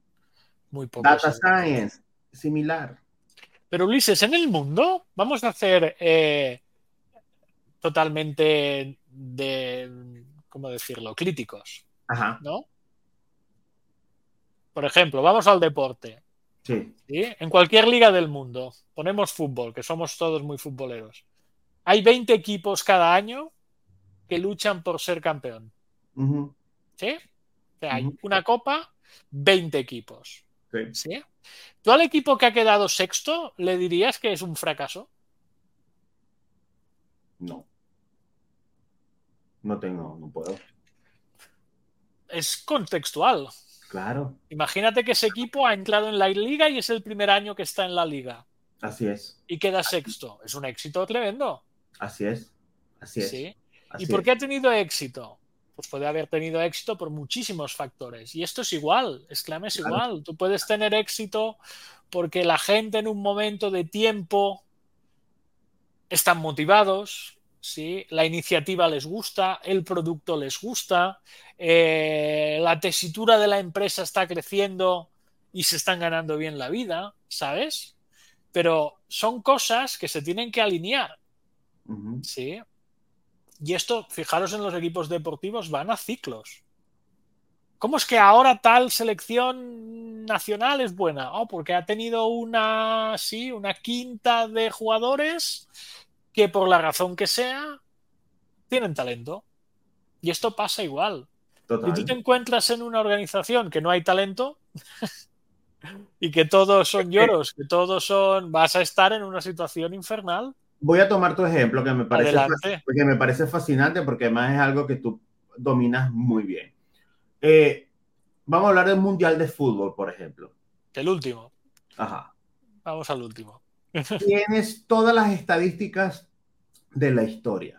A: Muy pocos.
B: Data Science, similar.
A: Pero Ulises, en el mundo vamos a hacer eh, totalmente de, ¿cómo decirlo? Críticos,
B: Ajá,
A: ¿no? Por ejemplo, vamos al deporte.
B: sí.
A: ¿sí? En cualquier liga del mundo, ponemos fútbol, que somos todos muy futboleros. Hay 20 equipos cada año que luchan por ser campeón. ¿Sí? O sea, hay una copa, 20 equipos.
B: sí.
A: ¿Sí? ¿Tú al equipo que ha quedado sexto le dirías que es un fracaso?
B: No. No tengo, no puedo.
A: Es contextual.
B: Claro,
A: Imagínate que ese equipo ha entrado en la liga y es el primer año que está en la liga
B: así es,
A: y queda sexto. Es un éxito tremendo.
B: así es, así es.
A: ¿sí?
B: así
A: ¿Y por qué ha tenido éxito? Pues puede haber tenido éxito por muchísimos factores. Y esto es igual, Sclam es
B: Claro.
A: igual. Tú puedes tener éxito porque la gente en un momento de tiempo están motivados, ¿sí? la iniciativa les gusta, el producto les gusta, eh, la tesitura de la empresa está creciendo y se están ganando bien la vida, ¿sabes? Pero son cosas que se tienen que alinear. Sí. Y esto, fijaros en los equipos deportivos, van a ciclos. ¿Cómo es que ahora tal selección nacional es buena? Oh, porque ha tenido una, sí, una quinta de jugadores que por la razón que sea tienen talento. Y esto pasa igual. Si tú te
B: Total.
A: encuentras en una organización que no hay talento y que todos son lloros, que todos son, vas a estar en una situación infernal.
B: Voy a tomar tu ejemplo que me parece, que me parece fascinante porque además es algo que tú dominas muy bien. Eh, vamos a hablar del Mundial de Fútbol, por ejemplo.
A: El último.
B: Ajá.
A: Vamos al último.
B: Tienes todas las estadísticas de la historia.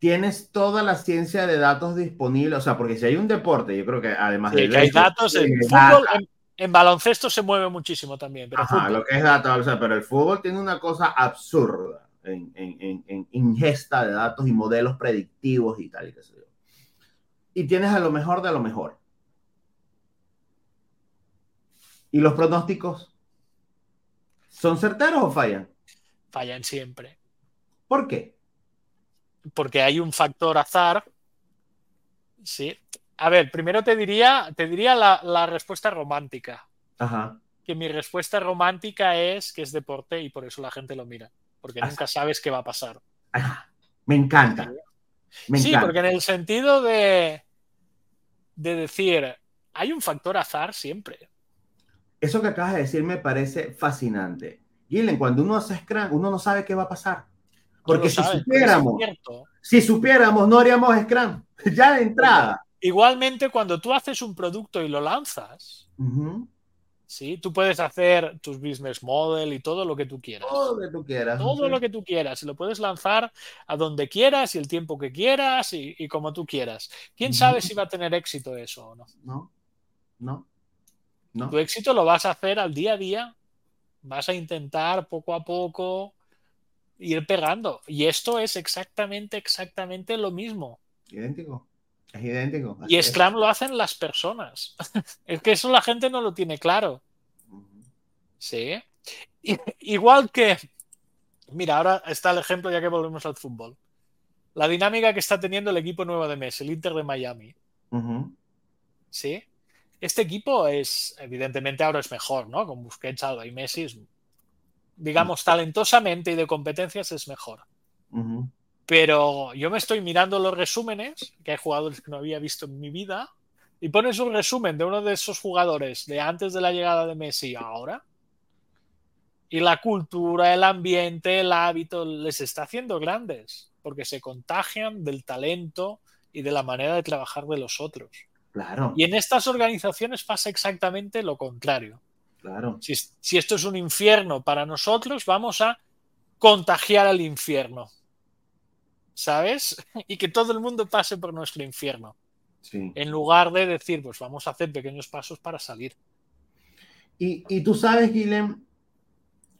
B: Tienes toda la ciencia de datos disponible. O sea, porque si hay un deporte, yo creo que además
A: Sí,
B: de
A: que hay datos. En
B: de
A: fútbol, en, en baloncesto se mueve muchísimo también. Pero
B: Ajá,
A: fútbol,
B: lo que es datos, o sea, pero el fútbol tiene una cosa absurda en, en- en- en ingesta de datos y modelos predictivos y tal y qué sé yo. Y tienes a lo mejor de lo mejor. ¿Y los pronósticos son certeros o fallan?
A: fallan siempre.
B: ¿Por qué?
A: Porque hay un factor azar. Sí. A ver, primero te diría, te diría la, la respuesta romántica.
B: Ajá.
A: Que mi respuesta romántica es que es deporte y por eso la gente lo mira. Porque nunca sabes qué va a pasar.
B: Ajá. Me encanta. Me
A: sí,
B: encanta.
A: porque en el sentido de, de decir, hay un factor azar siempre.
B: Eso que acabas de decir me parece fascinante. Gillen, cuando uno hace Scrum, uno no sabe qué va a pasar. Porque si
A: sabes,
B: supiéramos, si supiéramos, no haríamos Scrum. Ya de entrada.
A: Igualmente, cuando tú haces un producto y lo lanzas. ¿Sí? tú puedes hacer tus business model y todo lo que tú quieras.
B: Todo lo que tú quieras.
A: Todo
B: Sí.
A: lo que tú quieras. Y lo puedes lanzar a donde quieras y el tiempo que quieras y, y como tú quieras. ¿Quién sabe si va a tener éxito eso o no?
B: No, no, no.
A: Tu éxito lo vas a hacer al día a día. Vas a intentar poco a poco ir pegando. Y esto es exactamente, exactamente lo mismo.
B: Idéntico. Es idéntico.
A: Y
B: es.
A: Scrum lo hacen las personas. Es que eso la gente no lo tiene claro. Sí. Igual que, mira, ahora está el ejemplo ya que volvemos al fútbol. La dinámica que está teniendo el equipo nuevo de Messi, el Inter de Miami. Sí. Este equipo es, evidentemente ahora es mejor, ¿no? Con Busquets, Alba y Messi, es, digamos, talentosamente y de competencias es mejor. Pero yo me estoy mirando los resúmenes, que hay jugadores que no había visto en mi vida, y pones un resumen de uno de esos jugadores de antes de la llegada de Messi a ahora, y la cultura, el ambiente, el hábito les está haciendo grandes, porque se contagian del talento y de la manera de trabajar de los otros.
B: Claro,
A: Y en estas organizaciones pasa exactamente lo contrario.
B: claro.
A: Si, si esto es un infierno para nosotros, vamos a contagiar al infierno. ¿Sabes? Y que todo el mundo pase por nuestro infierno.
B: Sí.
A: En lugar de decir, pues vamos a hacer pequeños pasos para salir.
B: Y, y tú sabes, Guilhem,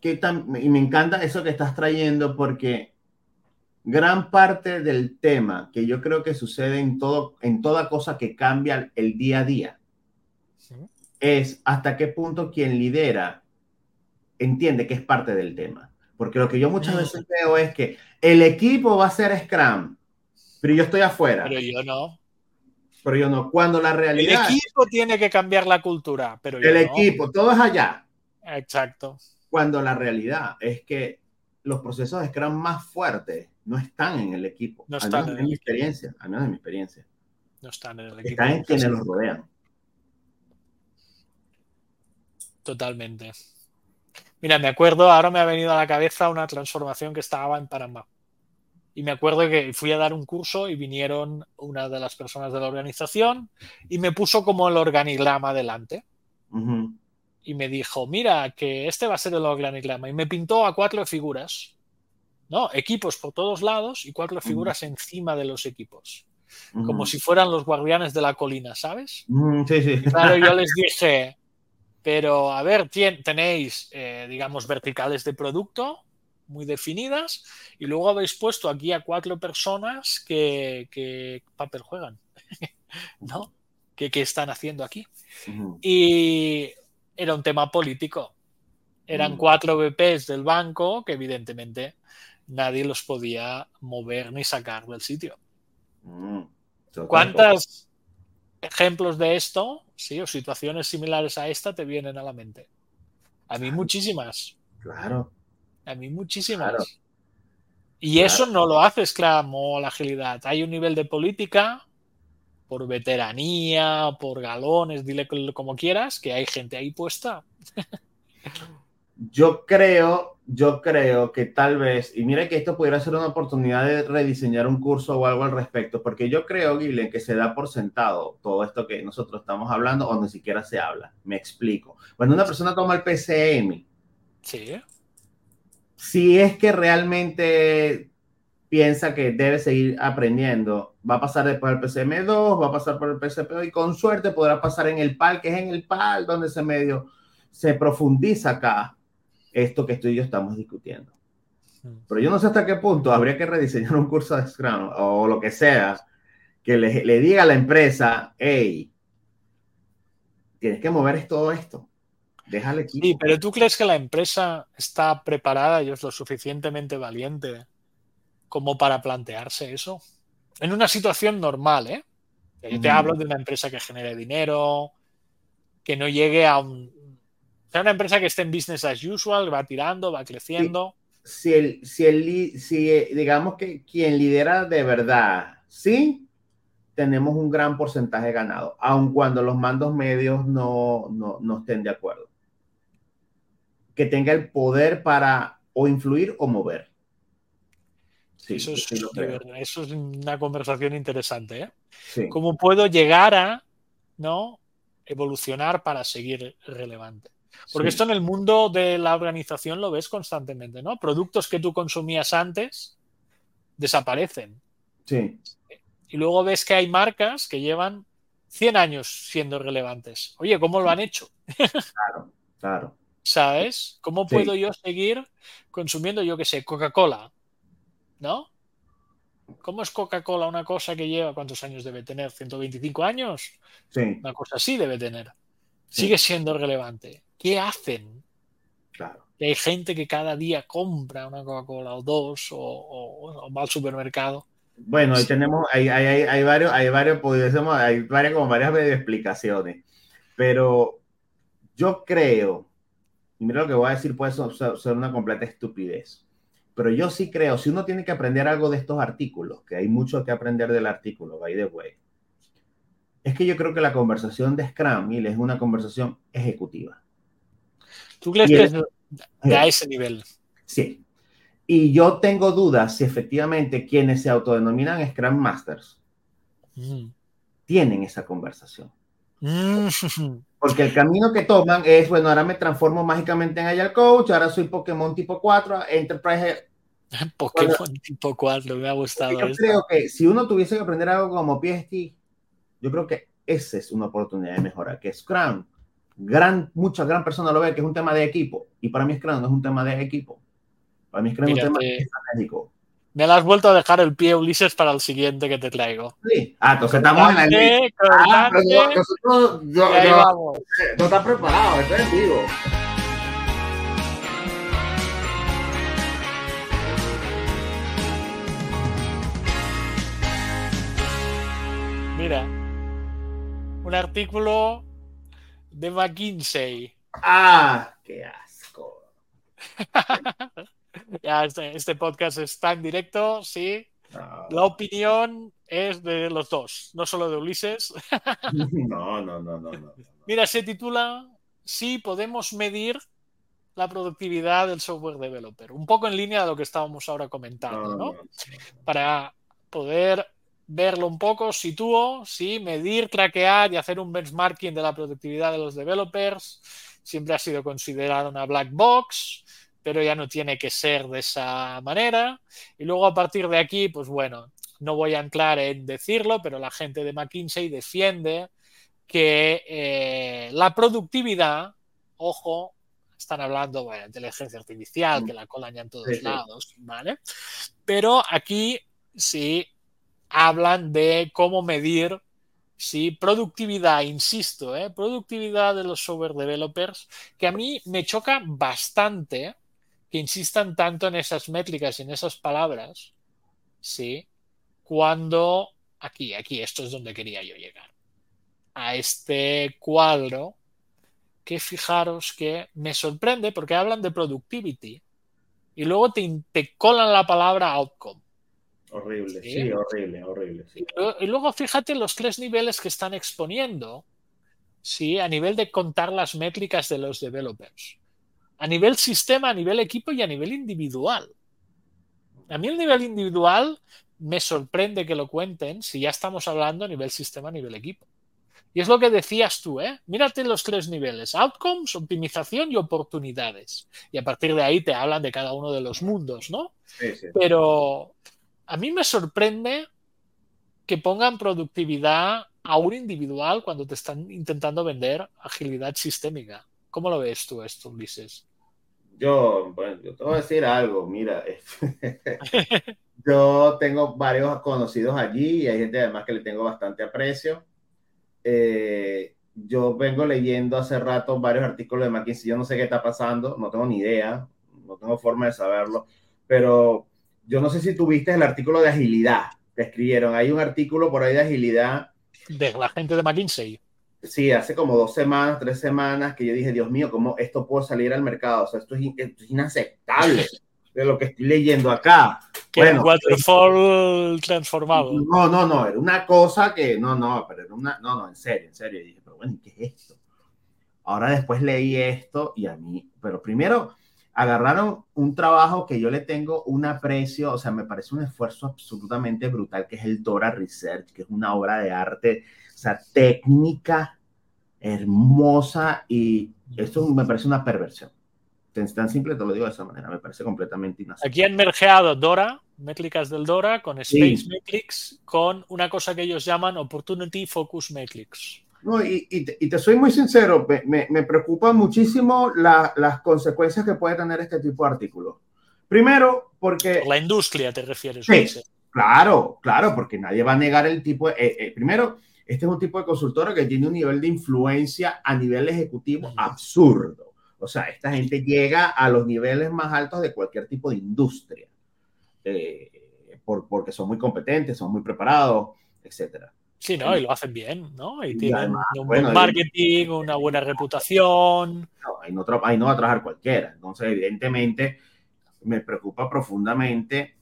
B: que y me encanta eso que estás trayendo porque gran parte del tema que yo creo que sucede en, todo, en toda cosa que cambia el día a día es hasta qué punto quien lidera entiende que es parte del tema. Porque lo que yo muchas
A: Mm.
B: veces veo es que el equipo va a ser Scrum, pero yo estoy afuera.
A: Pero yo no.
B: Pero yo no. Cuando la
A: El
B: realidad,
A: equipo tiene que cambiar la cultura, pero yo
B: el
A: no.
B: equipo, todo es allá.
A: Exacto.
B: Cuando la realidad es que los procesos de Scrum más fuertes no están en el equipo.
A: No están en
B: mi
A: el equipo.
B: experiencia, al menos en mi experiencia.
A: No están en el equipo.
B: Están en quienes los rodean.
A: Totalmente. Mira, me acuerdo, ahora me ha venido a la cabeza una transformación que estaba en Panamá. Y me acuerdo que fui a dar un curso y vinieron una de las personas de la organización y me puso como el organigrama delante. Y me dijo, mira, que este va a ser el organigrama. Y me pintó a cuatro figuras, ¿no? Equipos por todos lados y cuatro figuras encima de los equipos. Como si fueran los guardianes de la colina, ¿sabes?
B: Sí, sí.
A: Claro, yo les dije, pero a ver, tenéis, eh, digamos, verticales de producto muy definidas y luego habéis puesto aquí a cuatro personas que, que papel juegan, ¿no? ¿Qué, qué están haciendo aquí? Y era un tema político. Eran
B: Mm.
A: cuatro VPs del banco que evidentemente nadie los podía mover ni sacar del sitio.
B: Mm. Total,
A: ¿Cuántos ejemplos de esto, sí, o situaciones similares a esta te vienen a la mente? A mí muchísimas,
B: Claro.
A: a mí muchísimas.
B: Claro.
A: Y
B: Claro.
A: eso no lo hace Scrum o la agilidad. Hay un nivel de política, por veteranía, por galones, dile como quieras, que hay gente ahí puesta.
B: Yo creo, yo creo que tal vez, y mira que esto pudiera ser una oportunidad de rediseñar un curso o algo al respecto, porque yo creo, Guilén, que se da por sentado todo esto que nosotros estamos hablando o ni siquiera se habla. Me explico. Cuando una persona toma el PCM,
A: Sí,
B: si es que realmente piensa que debe seguir aprendiendo, va a pasar después al PCM2, va a pasar por el PCP2 y con suerte podrá pasar en el PAL, que es en el PAL donde se medio se profundiza acá esto que tú y yo estamos discutiendo. Pero yo no sé hasta qué punto habría que rediseñar un curso de Scrum o lo que sea que le, le diga a la empresa, hey, tienes que mover todo esto. Déjale aquí.
A: Sí, pero ¿tú crees que la empresa está preparada y es lo suficientemente valiente como para plantearse eso? En una situación normal, ¿eh? Yo te
B: Mm.
A: hablo de una empresa que genere dinero, que no llegue a un... Sea, una empresa que esté en business as usual, va tirando, va creciendo.
B: si, el, si, el, si eh, digamos que quien lidera de verdad, sí, tenemos un gran porcentaje ganado, aun cuando los mandos medios no, no, no estén de acuerdo. Que tenga el poder para o influir o mover. Sí,
A: eso, es, eso es una conversación interesante, ¿eh?
B: Sí.
A: ¿Cómo puedo llegar a no evolucionar para seguir relevante? Porque
B: Sí.
A: esto en el mundo de la organización lo ves constantemente, ¿no? Productos que tú consumías antes desaparecen.
B: Sí,
A: Y luego ves que hay marcas que llevan 100 años siendo relevantes. Oye, ¿cómo lo han hecho?
B: claro, claro.
A: ¿Sabes? ¿Cómo
B: Sí.
A: puedo yo seguir consumiendo, yo qué sé, Coca-Cola? ¿No? ¿Cómo es Coca-Cola una cosa que lleva, cuántos años debe tener? ¿125 años?
B: Sí,
A: Una cosa así debe tener.
B: Sí.
A: Sigue siendo relevante. ¿Qué hacen?
B: claro.
A: Hay gente que cada día compra una Coca-Cola o dos o, o- o va al supermercado.
B: Bueno, ahí
A: Sí.
B: tenemos, hay, hay, hay, varios, hay varios, pudiésemos, hay varias, como varias explicaciones, pero yo creo, y mira lo que voy a decir puede ser, una completa estupidez, pero yo sí creo, si uno tiene que aprender algo de estos artículos, que hay mucho que aprender del artículo, by the way, es que yo creo que la conversación de Scrum, Mil, es una conversación ejecutiva.
A: ¿Tú crees que es de a ese nivel?
B: Sí. Y yo tengo dudas si efectivamente quienes se autodenominan Scrum Masters
A: Mm.
B: tienen esa conversación.
A: Mm.
B: Porque el camino que toman es, bueno, ahora me transformo mágicamente en Agile Coach, ahora soy Pokémon tipo 4, Enterprise.
A: Pokémon tipo 4, me ha gustado
B: Yo creo que si uno tuviese que aprender algo como PST, yo creo que esa es una oportunidad de mejora, que Scrum, gran, muchas gran personas lo ven que es un tema de equipo, y para mí Scrum no es un tema de equipo, para mí Scrum es un tema
A: te-
B: estratégico.
A: Me la has vuelto a dejar el pie, Ulises, para el siguiente que te traigo.
B: Sí. Ah, entonces estamos en la.
A: Cortante,
B: Ah, pero nosotros, yo- yo- no está preparado, esto es vivo.
A: Mira, un artículo de McKinsey.
B: Ah, qué asco.
A: ya este, este, podcast está en directo, sí. La opinión es de los dos, no solo de Ulises.
B: no, no, no, no, no.
A: Mira, se titula Sí podemos medir la productividad del software developer. Un poco en línea de lo que estábamos ahora comentando, ¿no? Para poder verlo un poco, sitúo, sí, medir, craquear y hacer un benchmarking de la productividad de los developers. Siempre ha sido considerada una black box, pero ya no tiene que ser de esa manera. Y luego a partir de aquí, pues bueno, no voy a anclar en decirlo, pero la gente de McKinsey defiende que eh, la productividad, ojo, están hablando de inteligencia artificial, que la colan ya en todos lados, ¿vale? Pero aquí sí hablan de cómo medir sí, productividad, insisto, ¿eh? productividad de los software developers, que a mí me choca bastante que insistan tanto en esas métricas y en esas palabras, ¿sí? Cuando aquí, aquí, esto es donde quería yo llegar, a este cuadro que fijaros que me sorprende porque hablan de productivity y luego te, te colan la palabra outcome.
B: Horrible, sí, horrible, horrible.
A: Y, luego fíjate los tres niveles que están exponiendo, sí, a nivel de contar las métricas de los developers. A nivel sistema, a nivel equipo y a nivel individual. A mí el nivel individual me sorprende que lo cuenten si ya estamos hablando a nivel sistema, a nivel equipo. Y es lo que decías tú, ¿eh? Mírate los tres niveles, outcomes, optimización y oportunidades. Y a partir de ahí te hablan de cada uno de los mundos, ¿no? Sí, sí. Pero a mí me sorprende que pongan productividad a un individual cuando te están intentando vender agilidad sistémica. ¿Cómo lo ves tú esto, Ulises?
B: Yo, bueno, yo te voy a decir algo, mira, yo tengo varios conocidos allí y hay gente además que le tengo bastante aprecio eh, yo vengo leyendo hace rato varios artículos de McKinsey, yo no sé qué está pasando, no tengo ni idea, no tengo forma de saberlo, pero yo no sé si tuviste el artículo de agilidad que escribieron. Hay un artículo por ahí de agilidad.
A: De la gente de McKinsey.
B: Sí, hace como dos semanas, tres semanas, que yo dije, Dios mío, ¿cómo esto puede salir al mercado? O sea, esto es, esto es inaceptable de lo que estoy leyendo acá.
A: Que bueno, waterfall transformado.
B: No, no, no, era una cosa que, no, no, pero era una, no, no, en serio, en serio. Y dije, pero bueno, ¿qué es esto? Ahora después leí esto y a mí, pero primero agarraron un trabajo que yo le tengo un aprecio, o sea, me parece un esfuerzo absolutamente brutal, que es el Dora Research, que es una obra de arte, o sea, técnica hermosa y esto me parece una perversión tan simple te lo digo de esa manera, me parece completamente inaceptable.
A: Aquí han mergeado Dora, métricas del Dora, con Space Metrics, con una cosa que ellos llaman Opportunity Focus Metrics.
B: No, y, y, te, soy muy sincero, me, me preocupa muchísimo las consecuencias que puede tener este tipo de artículos. Primero, porque...
A: la industria te refieres.
B: Sí, claro, claro, porque nadie va a negar el tipo... De, eh, eh, primero, este es un tipo de consultora que tiene un nivel de influencia a nivel ejecutivo absurdo. O sea, esta gente llega a los niveles más altos de cualquier tipo de industria, eh, por, porque son muy competentes, son muy preparados, etcétera.
A: Sí, ¿no? Y lo hacen bien, ¿no? Y tienen un buen marketing, una buena reputación.
B: No ahí, no, ahí no va a trabajar cualquiera. Entonces, evidentemente, me preocupa profundamente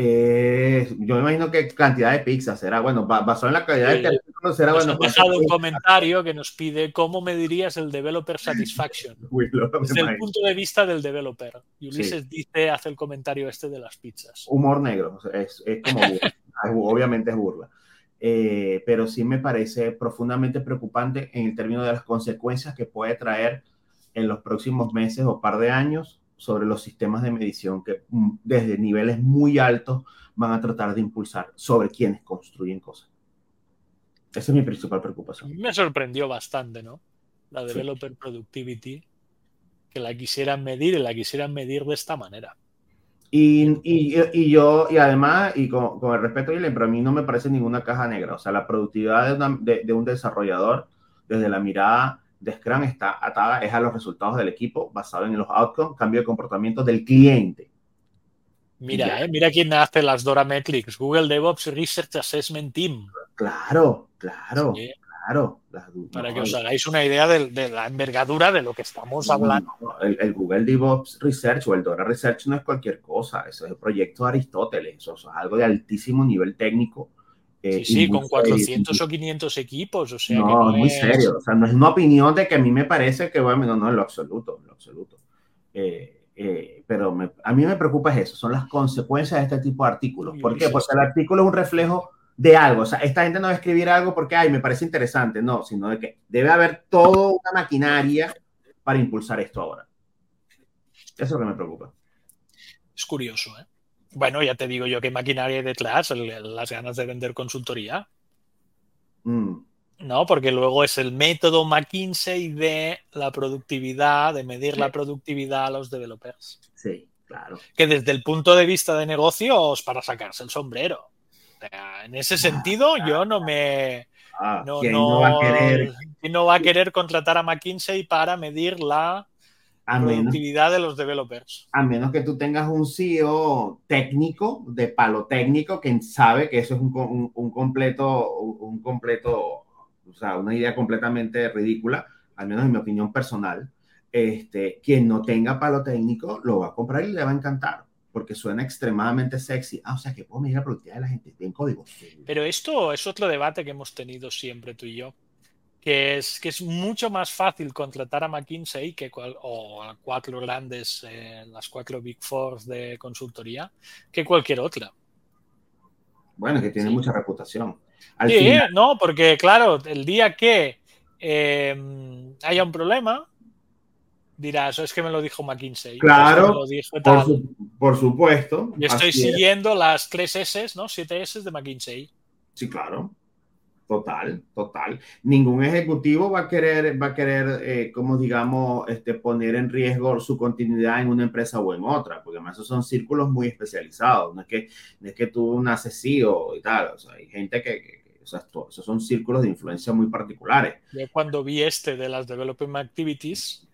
B: eh, yo me imagino que cantidad de pizza será, bueno, basado en la calidad de teléfono será,
A: bueno. Nos dejado un comentario que nos pide cómo medirías el developer satisfaction desde el punto de vista del developer. Y Ulises dice, hace el comentario este de las pizzas.
B: Humor negro, es, es como, obviamente es burla. Eh, pero sí me parece profundamente preocupante en el término de las consecuencias que puede traer en los próximos meses o par de años sobre los sistemas de medición que mm, desde niveles muy altos van a tratar de impulsar sobre quienes construyen cosas. Esa es mi principal preocupación.
A: Me sorprendió bastante, ¿no? La developer productivity, que la quisieran medir y la quisieran medir de esta manera.
B: Y, y, yo, y además, y con, con el respeto, pero a mí no me parece ninguna caja negra. O sea, la productividad de, de un desarrollador, desde la mirada de Scrum está atada es a los resultados del equipo basado en los outcomes, cambio de comportamiento del cliente.
A: Mira, eh, mira quién hace las Dora Metrics, Google DevOps Research Assessment Team.
B: Claro, claro, Claro.
A: Para que os hagáis una idea de, la envergadura de lo que estamos hablando.
B: el, Google DevOps Research o el Dora Research no es cualquier cosa. Eso es el proyecto de Aristóteles. Eso, es algo de altísimo nivel técnico.
A: Eh, sí, sí, con 400 o 500 equipos. O sea,
B: no, muy serio. O sea, no es una opinión de que a mí me parece que, bueno, no, no, en lo absoluto, en lo absoluto. Eh, eh, pero a mí me preocupa eso, son las consecuencias de este tipo de artículos. ¿Por qué? Porque el artículo es un reflejo de algo. O sea, esta gente no va a escribir algo porque, ay, me parece interesante, no, sino de que debe haber toda una maquinaria para impulsar esto ahora. Eso es lo que me preocupa.
A: Es curioso, ¿eh? Bueno, ya te digo yo que maquinaria detrás, las ganas de vender consultoría. Mm. No, porque luego es el método McKinsey de la productividad, de medir la productividad a los developers.
B: Sí, claro.
A: Que desde el punto de vista de negocios, para sacarse el sombrero en ese ah, sentido, yo no me.
B: Ah, no, no, va a querer?
A: no va a querer contratar a McKinsey para medir la productividad de los developers?
B: A menos que tú tengas un CEO técnico, de palo técnico, que sabe que eso es un, un, completo, un completo, o sea, una idea completamente ridícula, al menos en mi opinión personal. Este, quien no tenga palo técnico lo va a comprar y le va a encantar porque suena extremadamente sexy. Ah, o sea, que puedo medir la productividad de la gente en código.
A: Pero esto es otro debate que hemos tenido siempre tú y yo, que es que es mucho más fácil contratar a McKinsey que o a cuatro grandes, eh, las cuatro Big Four de consultoría, que cualquier otra.
B: Bueno, que tiene mucha reputación.
A: sí, no, porque claro, el día que eh, haya un problema, dirás, es que me lo dijo McKinsey.
B: Claro, por, supuesto.
A: Y estoy siguiendo las tres S, ¿no? Siete S de McKinsey.
B: Sí, claro. Total, total. Ningún ejecutivo va a querer, va a querer, eh, como digamos, este, poner en riesgo su continuidad en una empresa o en otra, porque además esos son círculos muy especializados. No es que, no es que tú naces CEO y tal. O sea, hay gente que, o sea, esos son círculos de influencia muy particulares.
A: Yo cuando vi este de las Development Activities,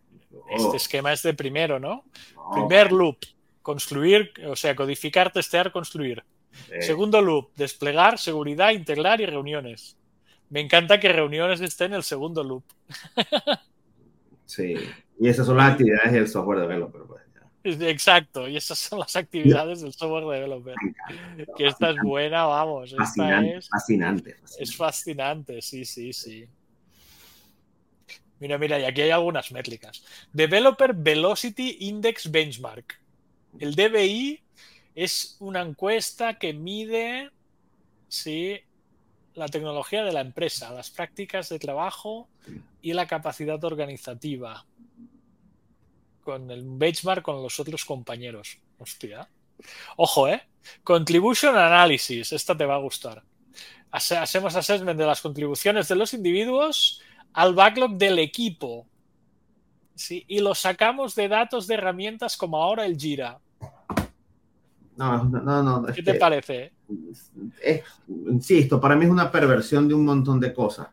A: este oh. esquema es de primero, ¿no? Primer loop, construir, o sea, codificar, testear, construir. Segundo loop, desplegar, seguridad, integrar y reuniones. Me encanta que reuniones estén en el segundo loop.
B: sí, y esas son las actividades del software developer. Pues,
A: Exacto, y esas son las actividades del software developer. Que esta es buena, vamos.
B: fascinante,
A: es,
B: fascinante.
A: Es fascinante, sí, sí, sí. Mira, mira, y aquí hay algunas métricas. Developer Velocity Index Benchmark. El DBI es una encuesta que mide sí, la tecnología de la empresa, las prácticas de trabajo y la capacidad organizativa. Con el benchmark con los otros compañeros. Hostia. Ojo, ¿eh? Contribution Analysis. Esta te va a gustar. Hacemos assessment de las contribuciones de los individuos al backlog del equipo. ¿sí? Y lo sacamos de datos de herramientas como ahora el Jira.
B: No, no, no.
A: ¿Qué te parece?
B: insisto, para mí es una perversión de un montón de cosas.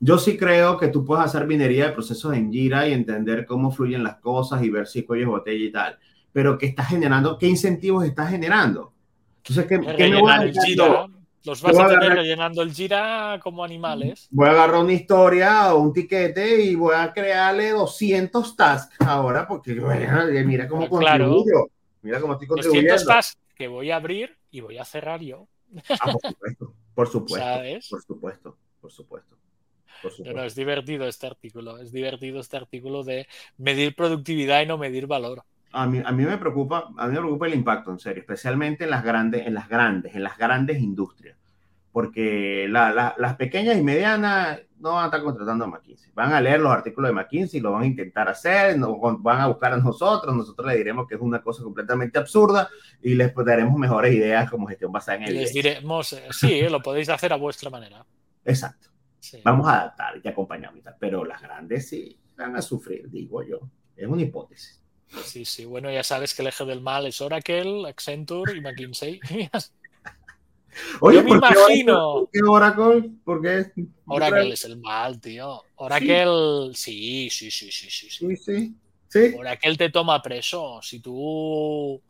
B: Yo sí creo que tú puedes hacer minería de procesos en Jira y entender cómo fluyen las cosas y ver si cuello botella y tal. Pero ¿qué estás generando? ¿Qué incentivos estás generando? Entonces, ¿qué, ¿qué me voy a
A: los vas a, tener rellenando el gira como animales.
B: Voy a agarrar una historia o un tiquete y voy a crearle 200 tasks ahora porque mira cómo contribuyo. Mira cómo estoy contribuyendo. 200 tasks
A: que voy a abrir y voy a cerrar yo.
B: Ah, por supuesto, por supuesto, por supuesto, por supuesto.
A: No, es divertido este artículo, es divertido este artículo de medir productividad y no medir valor.
B: A mí, a mí, me preocupa, a mí me preocupa el impacto, en serio, especialmente en las grandes, en las grandes, en las grandes industrias, porque las pequeñas y medianas no van a estar contratando a McKinsey, van a leer los artículos de McKinsey, lo van a intentar hacer, nos, van a buscar a nosotros, nosotros le diremos que es una cosa completamente absurda y les daremos mejores ideas como gestión basada en el.
A: Les diremos, eh, sí, lo podéis hacer a vuestra manera.
B: Exacto. Vamos a adaptar y acompañar, pero las grandes sí van a sufrir, digo yo. Es una hipótesis.
A: Sí, sí, bueno, ya sabes que el eje del mal es Oracle, Accenture y McKinsey.
B: Oye, Yo me imagino. Oracle? ¿Por qué
A: Oracle? es el mal, tío. Oracle, sí, sí, sí, sí, sí.
B: Sí, sí. sí.
A: Oracle te toma preso. Si tú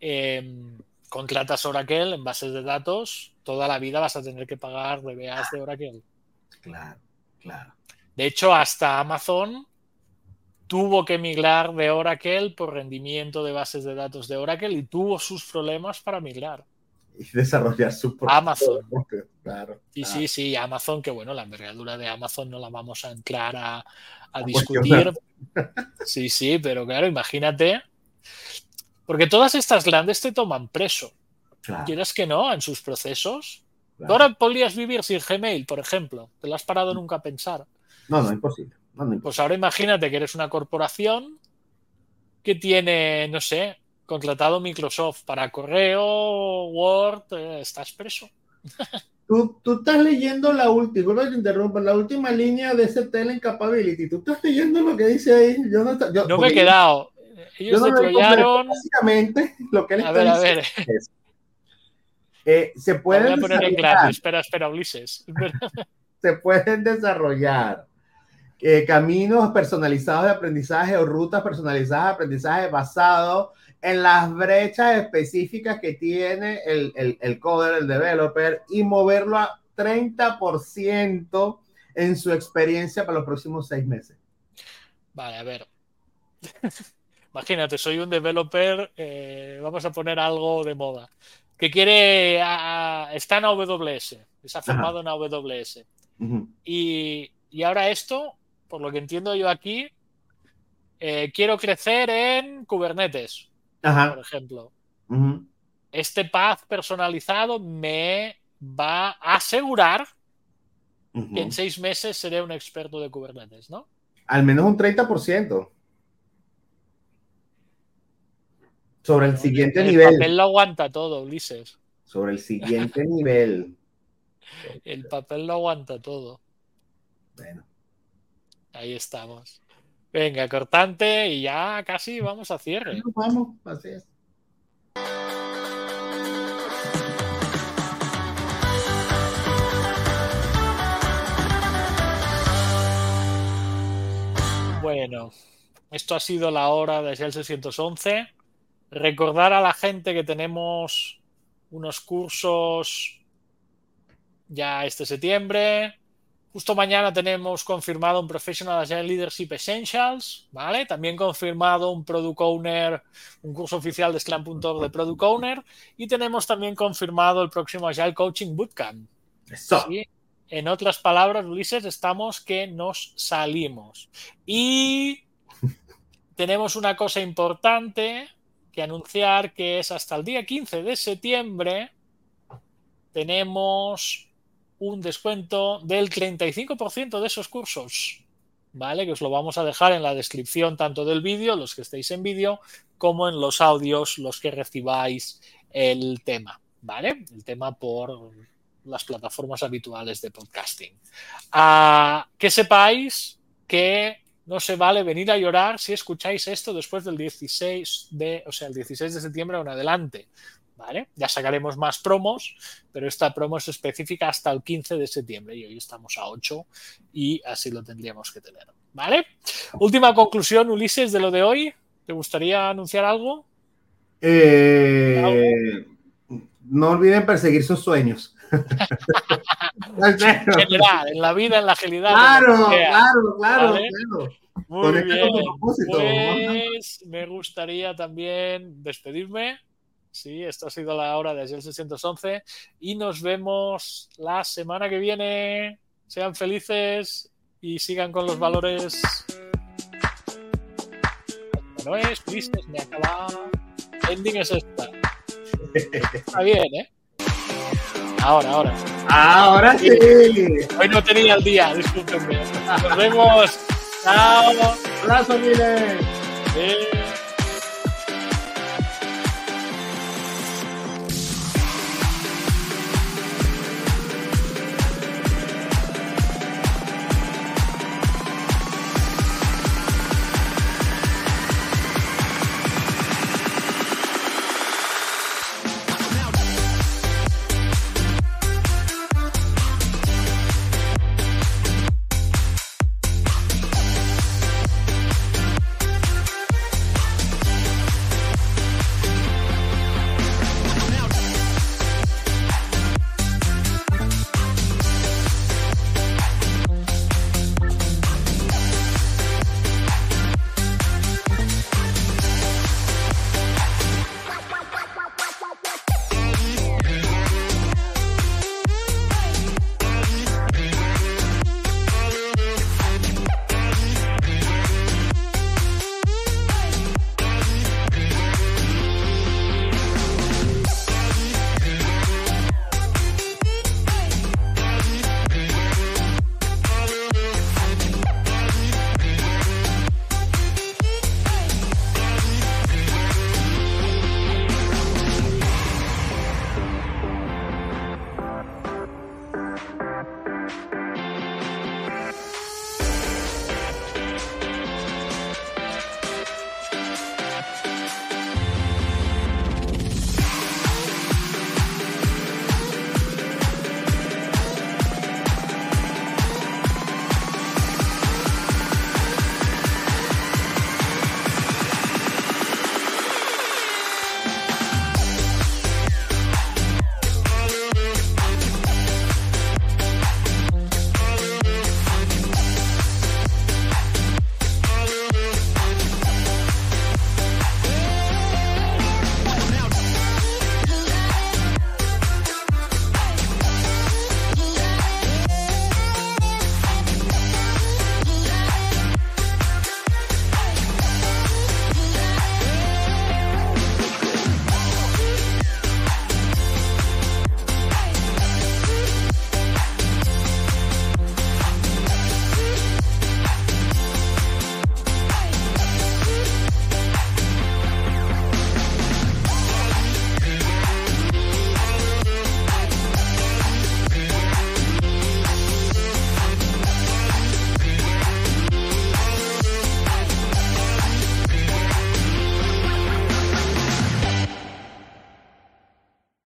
A: em, contratas Oracle en bases de datos, toda la vida vas a tener que pagar DBAs de Oracle.
B: Claro, Claro.
A: De hecho, hasta Amazon tuvo que migrar de Oracle por rendimiento de bases de datos de Oracle y tuvo sus problemas para migrar.
B: Y desarrollar su propio
A: Amazon.
B: Claro. Claro.
A: sí, sí, Amazon, que bueno, la envergadura de Amazon no la vamos a entrar a, a
B: A
A: discutir. Sí, sí, pero claro, imagínate. Porque todas estas grandes te toman preso.
B: Claro,
A: Quieras que no, en sus procesos. Ahora podrías vivir sin Gmail, por ejemplo. ¿Te lo has parado nunca a pensar?
B: No, no, imposible. No, no.
A: Pues ahora imagínate que eres una corporación que tiene, no sé, contratado Microsoft para correo, Word, eh, estás preso.
B: Tú, tú estás leyendo la última, interrumpa, la última línea de ese Talent Capability. Tú estás leyendo lo que dice ahí. Yo no, está- yo-
A: No me he quedado.
B: yo
A: Ellos
B: no
A: deployaron.
B: Básicamente, lo que él
A: A
B: está
A: ver, a ver.
B: es, eh, se pueden
A: voy a poner en claro. Espera, espera, Ulises.
B: se pueden desarrollar eh, caminos personalizados de aprendizaje o rutas personalizadas de aprendizaje basado en las brechas específicas que tiene el, el, el coder, el developer, y moverlo a 30% en su experiencia para los próximos seis meses.
A: Vale, a ver. Imagínate, soy un developer, eh, vamos a poner algo de moda, que quiere, a- a- está en AWS, se ha formado en AWS. Y, y ahora esto, por lo que entiendo yo aquí, eh, quiero crecer en Kubernetes, por
B: Ajá.
A: ejemplo.
B: ujú.
A: Este path personalizado me va a asegurar que en seis meses seré un experto de Kubernetes, ¿no?
B: Al menos un 30%. Sobre el siguiente
A: el
B: nivel.
A: papel lo aguanta todo, Ulises.
B: Sobre el siguiente nivel.
A: El papel lo aguanta todo.
B: Bueno.
A: Ahí estamos. Venga, cortante y ya casi vamos a cierre.
B: Vamos, así es.
A: Bueno, esto ha sido la hora de el 611. Recordar a la gente que tenemos unos cursos ya este septiembre. Justo mañana tenemos confirmado un Professional Agile Leadership Essentials, ¿vale? También confirmado un Product Owner, un curso oficial de Scrum.org de Product Owner. Y tenemos también confirmado el próximo Agile Coaching Bootcamp.
B: Eso.
A: Sí. En otras palabras, Ulises, estamos que nos salimos. Y tenemos una cosa importante que anunciar, que es hasta el día 15 de septiembre tenemos un descuento del 35% de esos cursos. ¿Vale? Que os lo vamos a dejar en la descripción tanto del vídeo, los que estéis en vídeo, como en los audios, los que recibáis el tema. ¿Vale? El tema por las plataformas habituales de podcasting. Uh, que sepáis que no se vale venir a llorar si escucháis esto después del 16 de, o sea, el 16 de septiembre en adelante. ¿Vale? Ya sacaremos más promos, pero esta promo es específica hasta el 15 de septiembre y hoy estamos a 8 y así lo tendríamos que tener. ¿Vale? Última conclusión, Ulises, de lo de hoy. ¿Te gustaría anunciar algo?
B: Eh, no olviden perseguir sus sueños.
A: en general, en la vida, en la agilidad.
B: Claro, claro, claro,
A: ¿Vale?
B: claro.
A: Muy bien. Pues me gustaría también despedirme. Sí, esto ha sido la hora de ayer 611 y nos vemos la semana que viene. Sean felices y sigan con los valores. No es, tristes, me acaba. Ending es esta. Está bien, ¿eh? Ahora, ahora.
B: Ahora sí.
A: Hoy no tenía el día, discúlpenme. Nos vemos. Chao.
B: Abrazo, Miles.
A: Sí.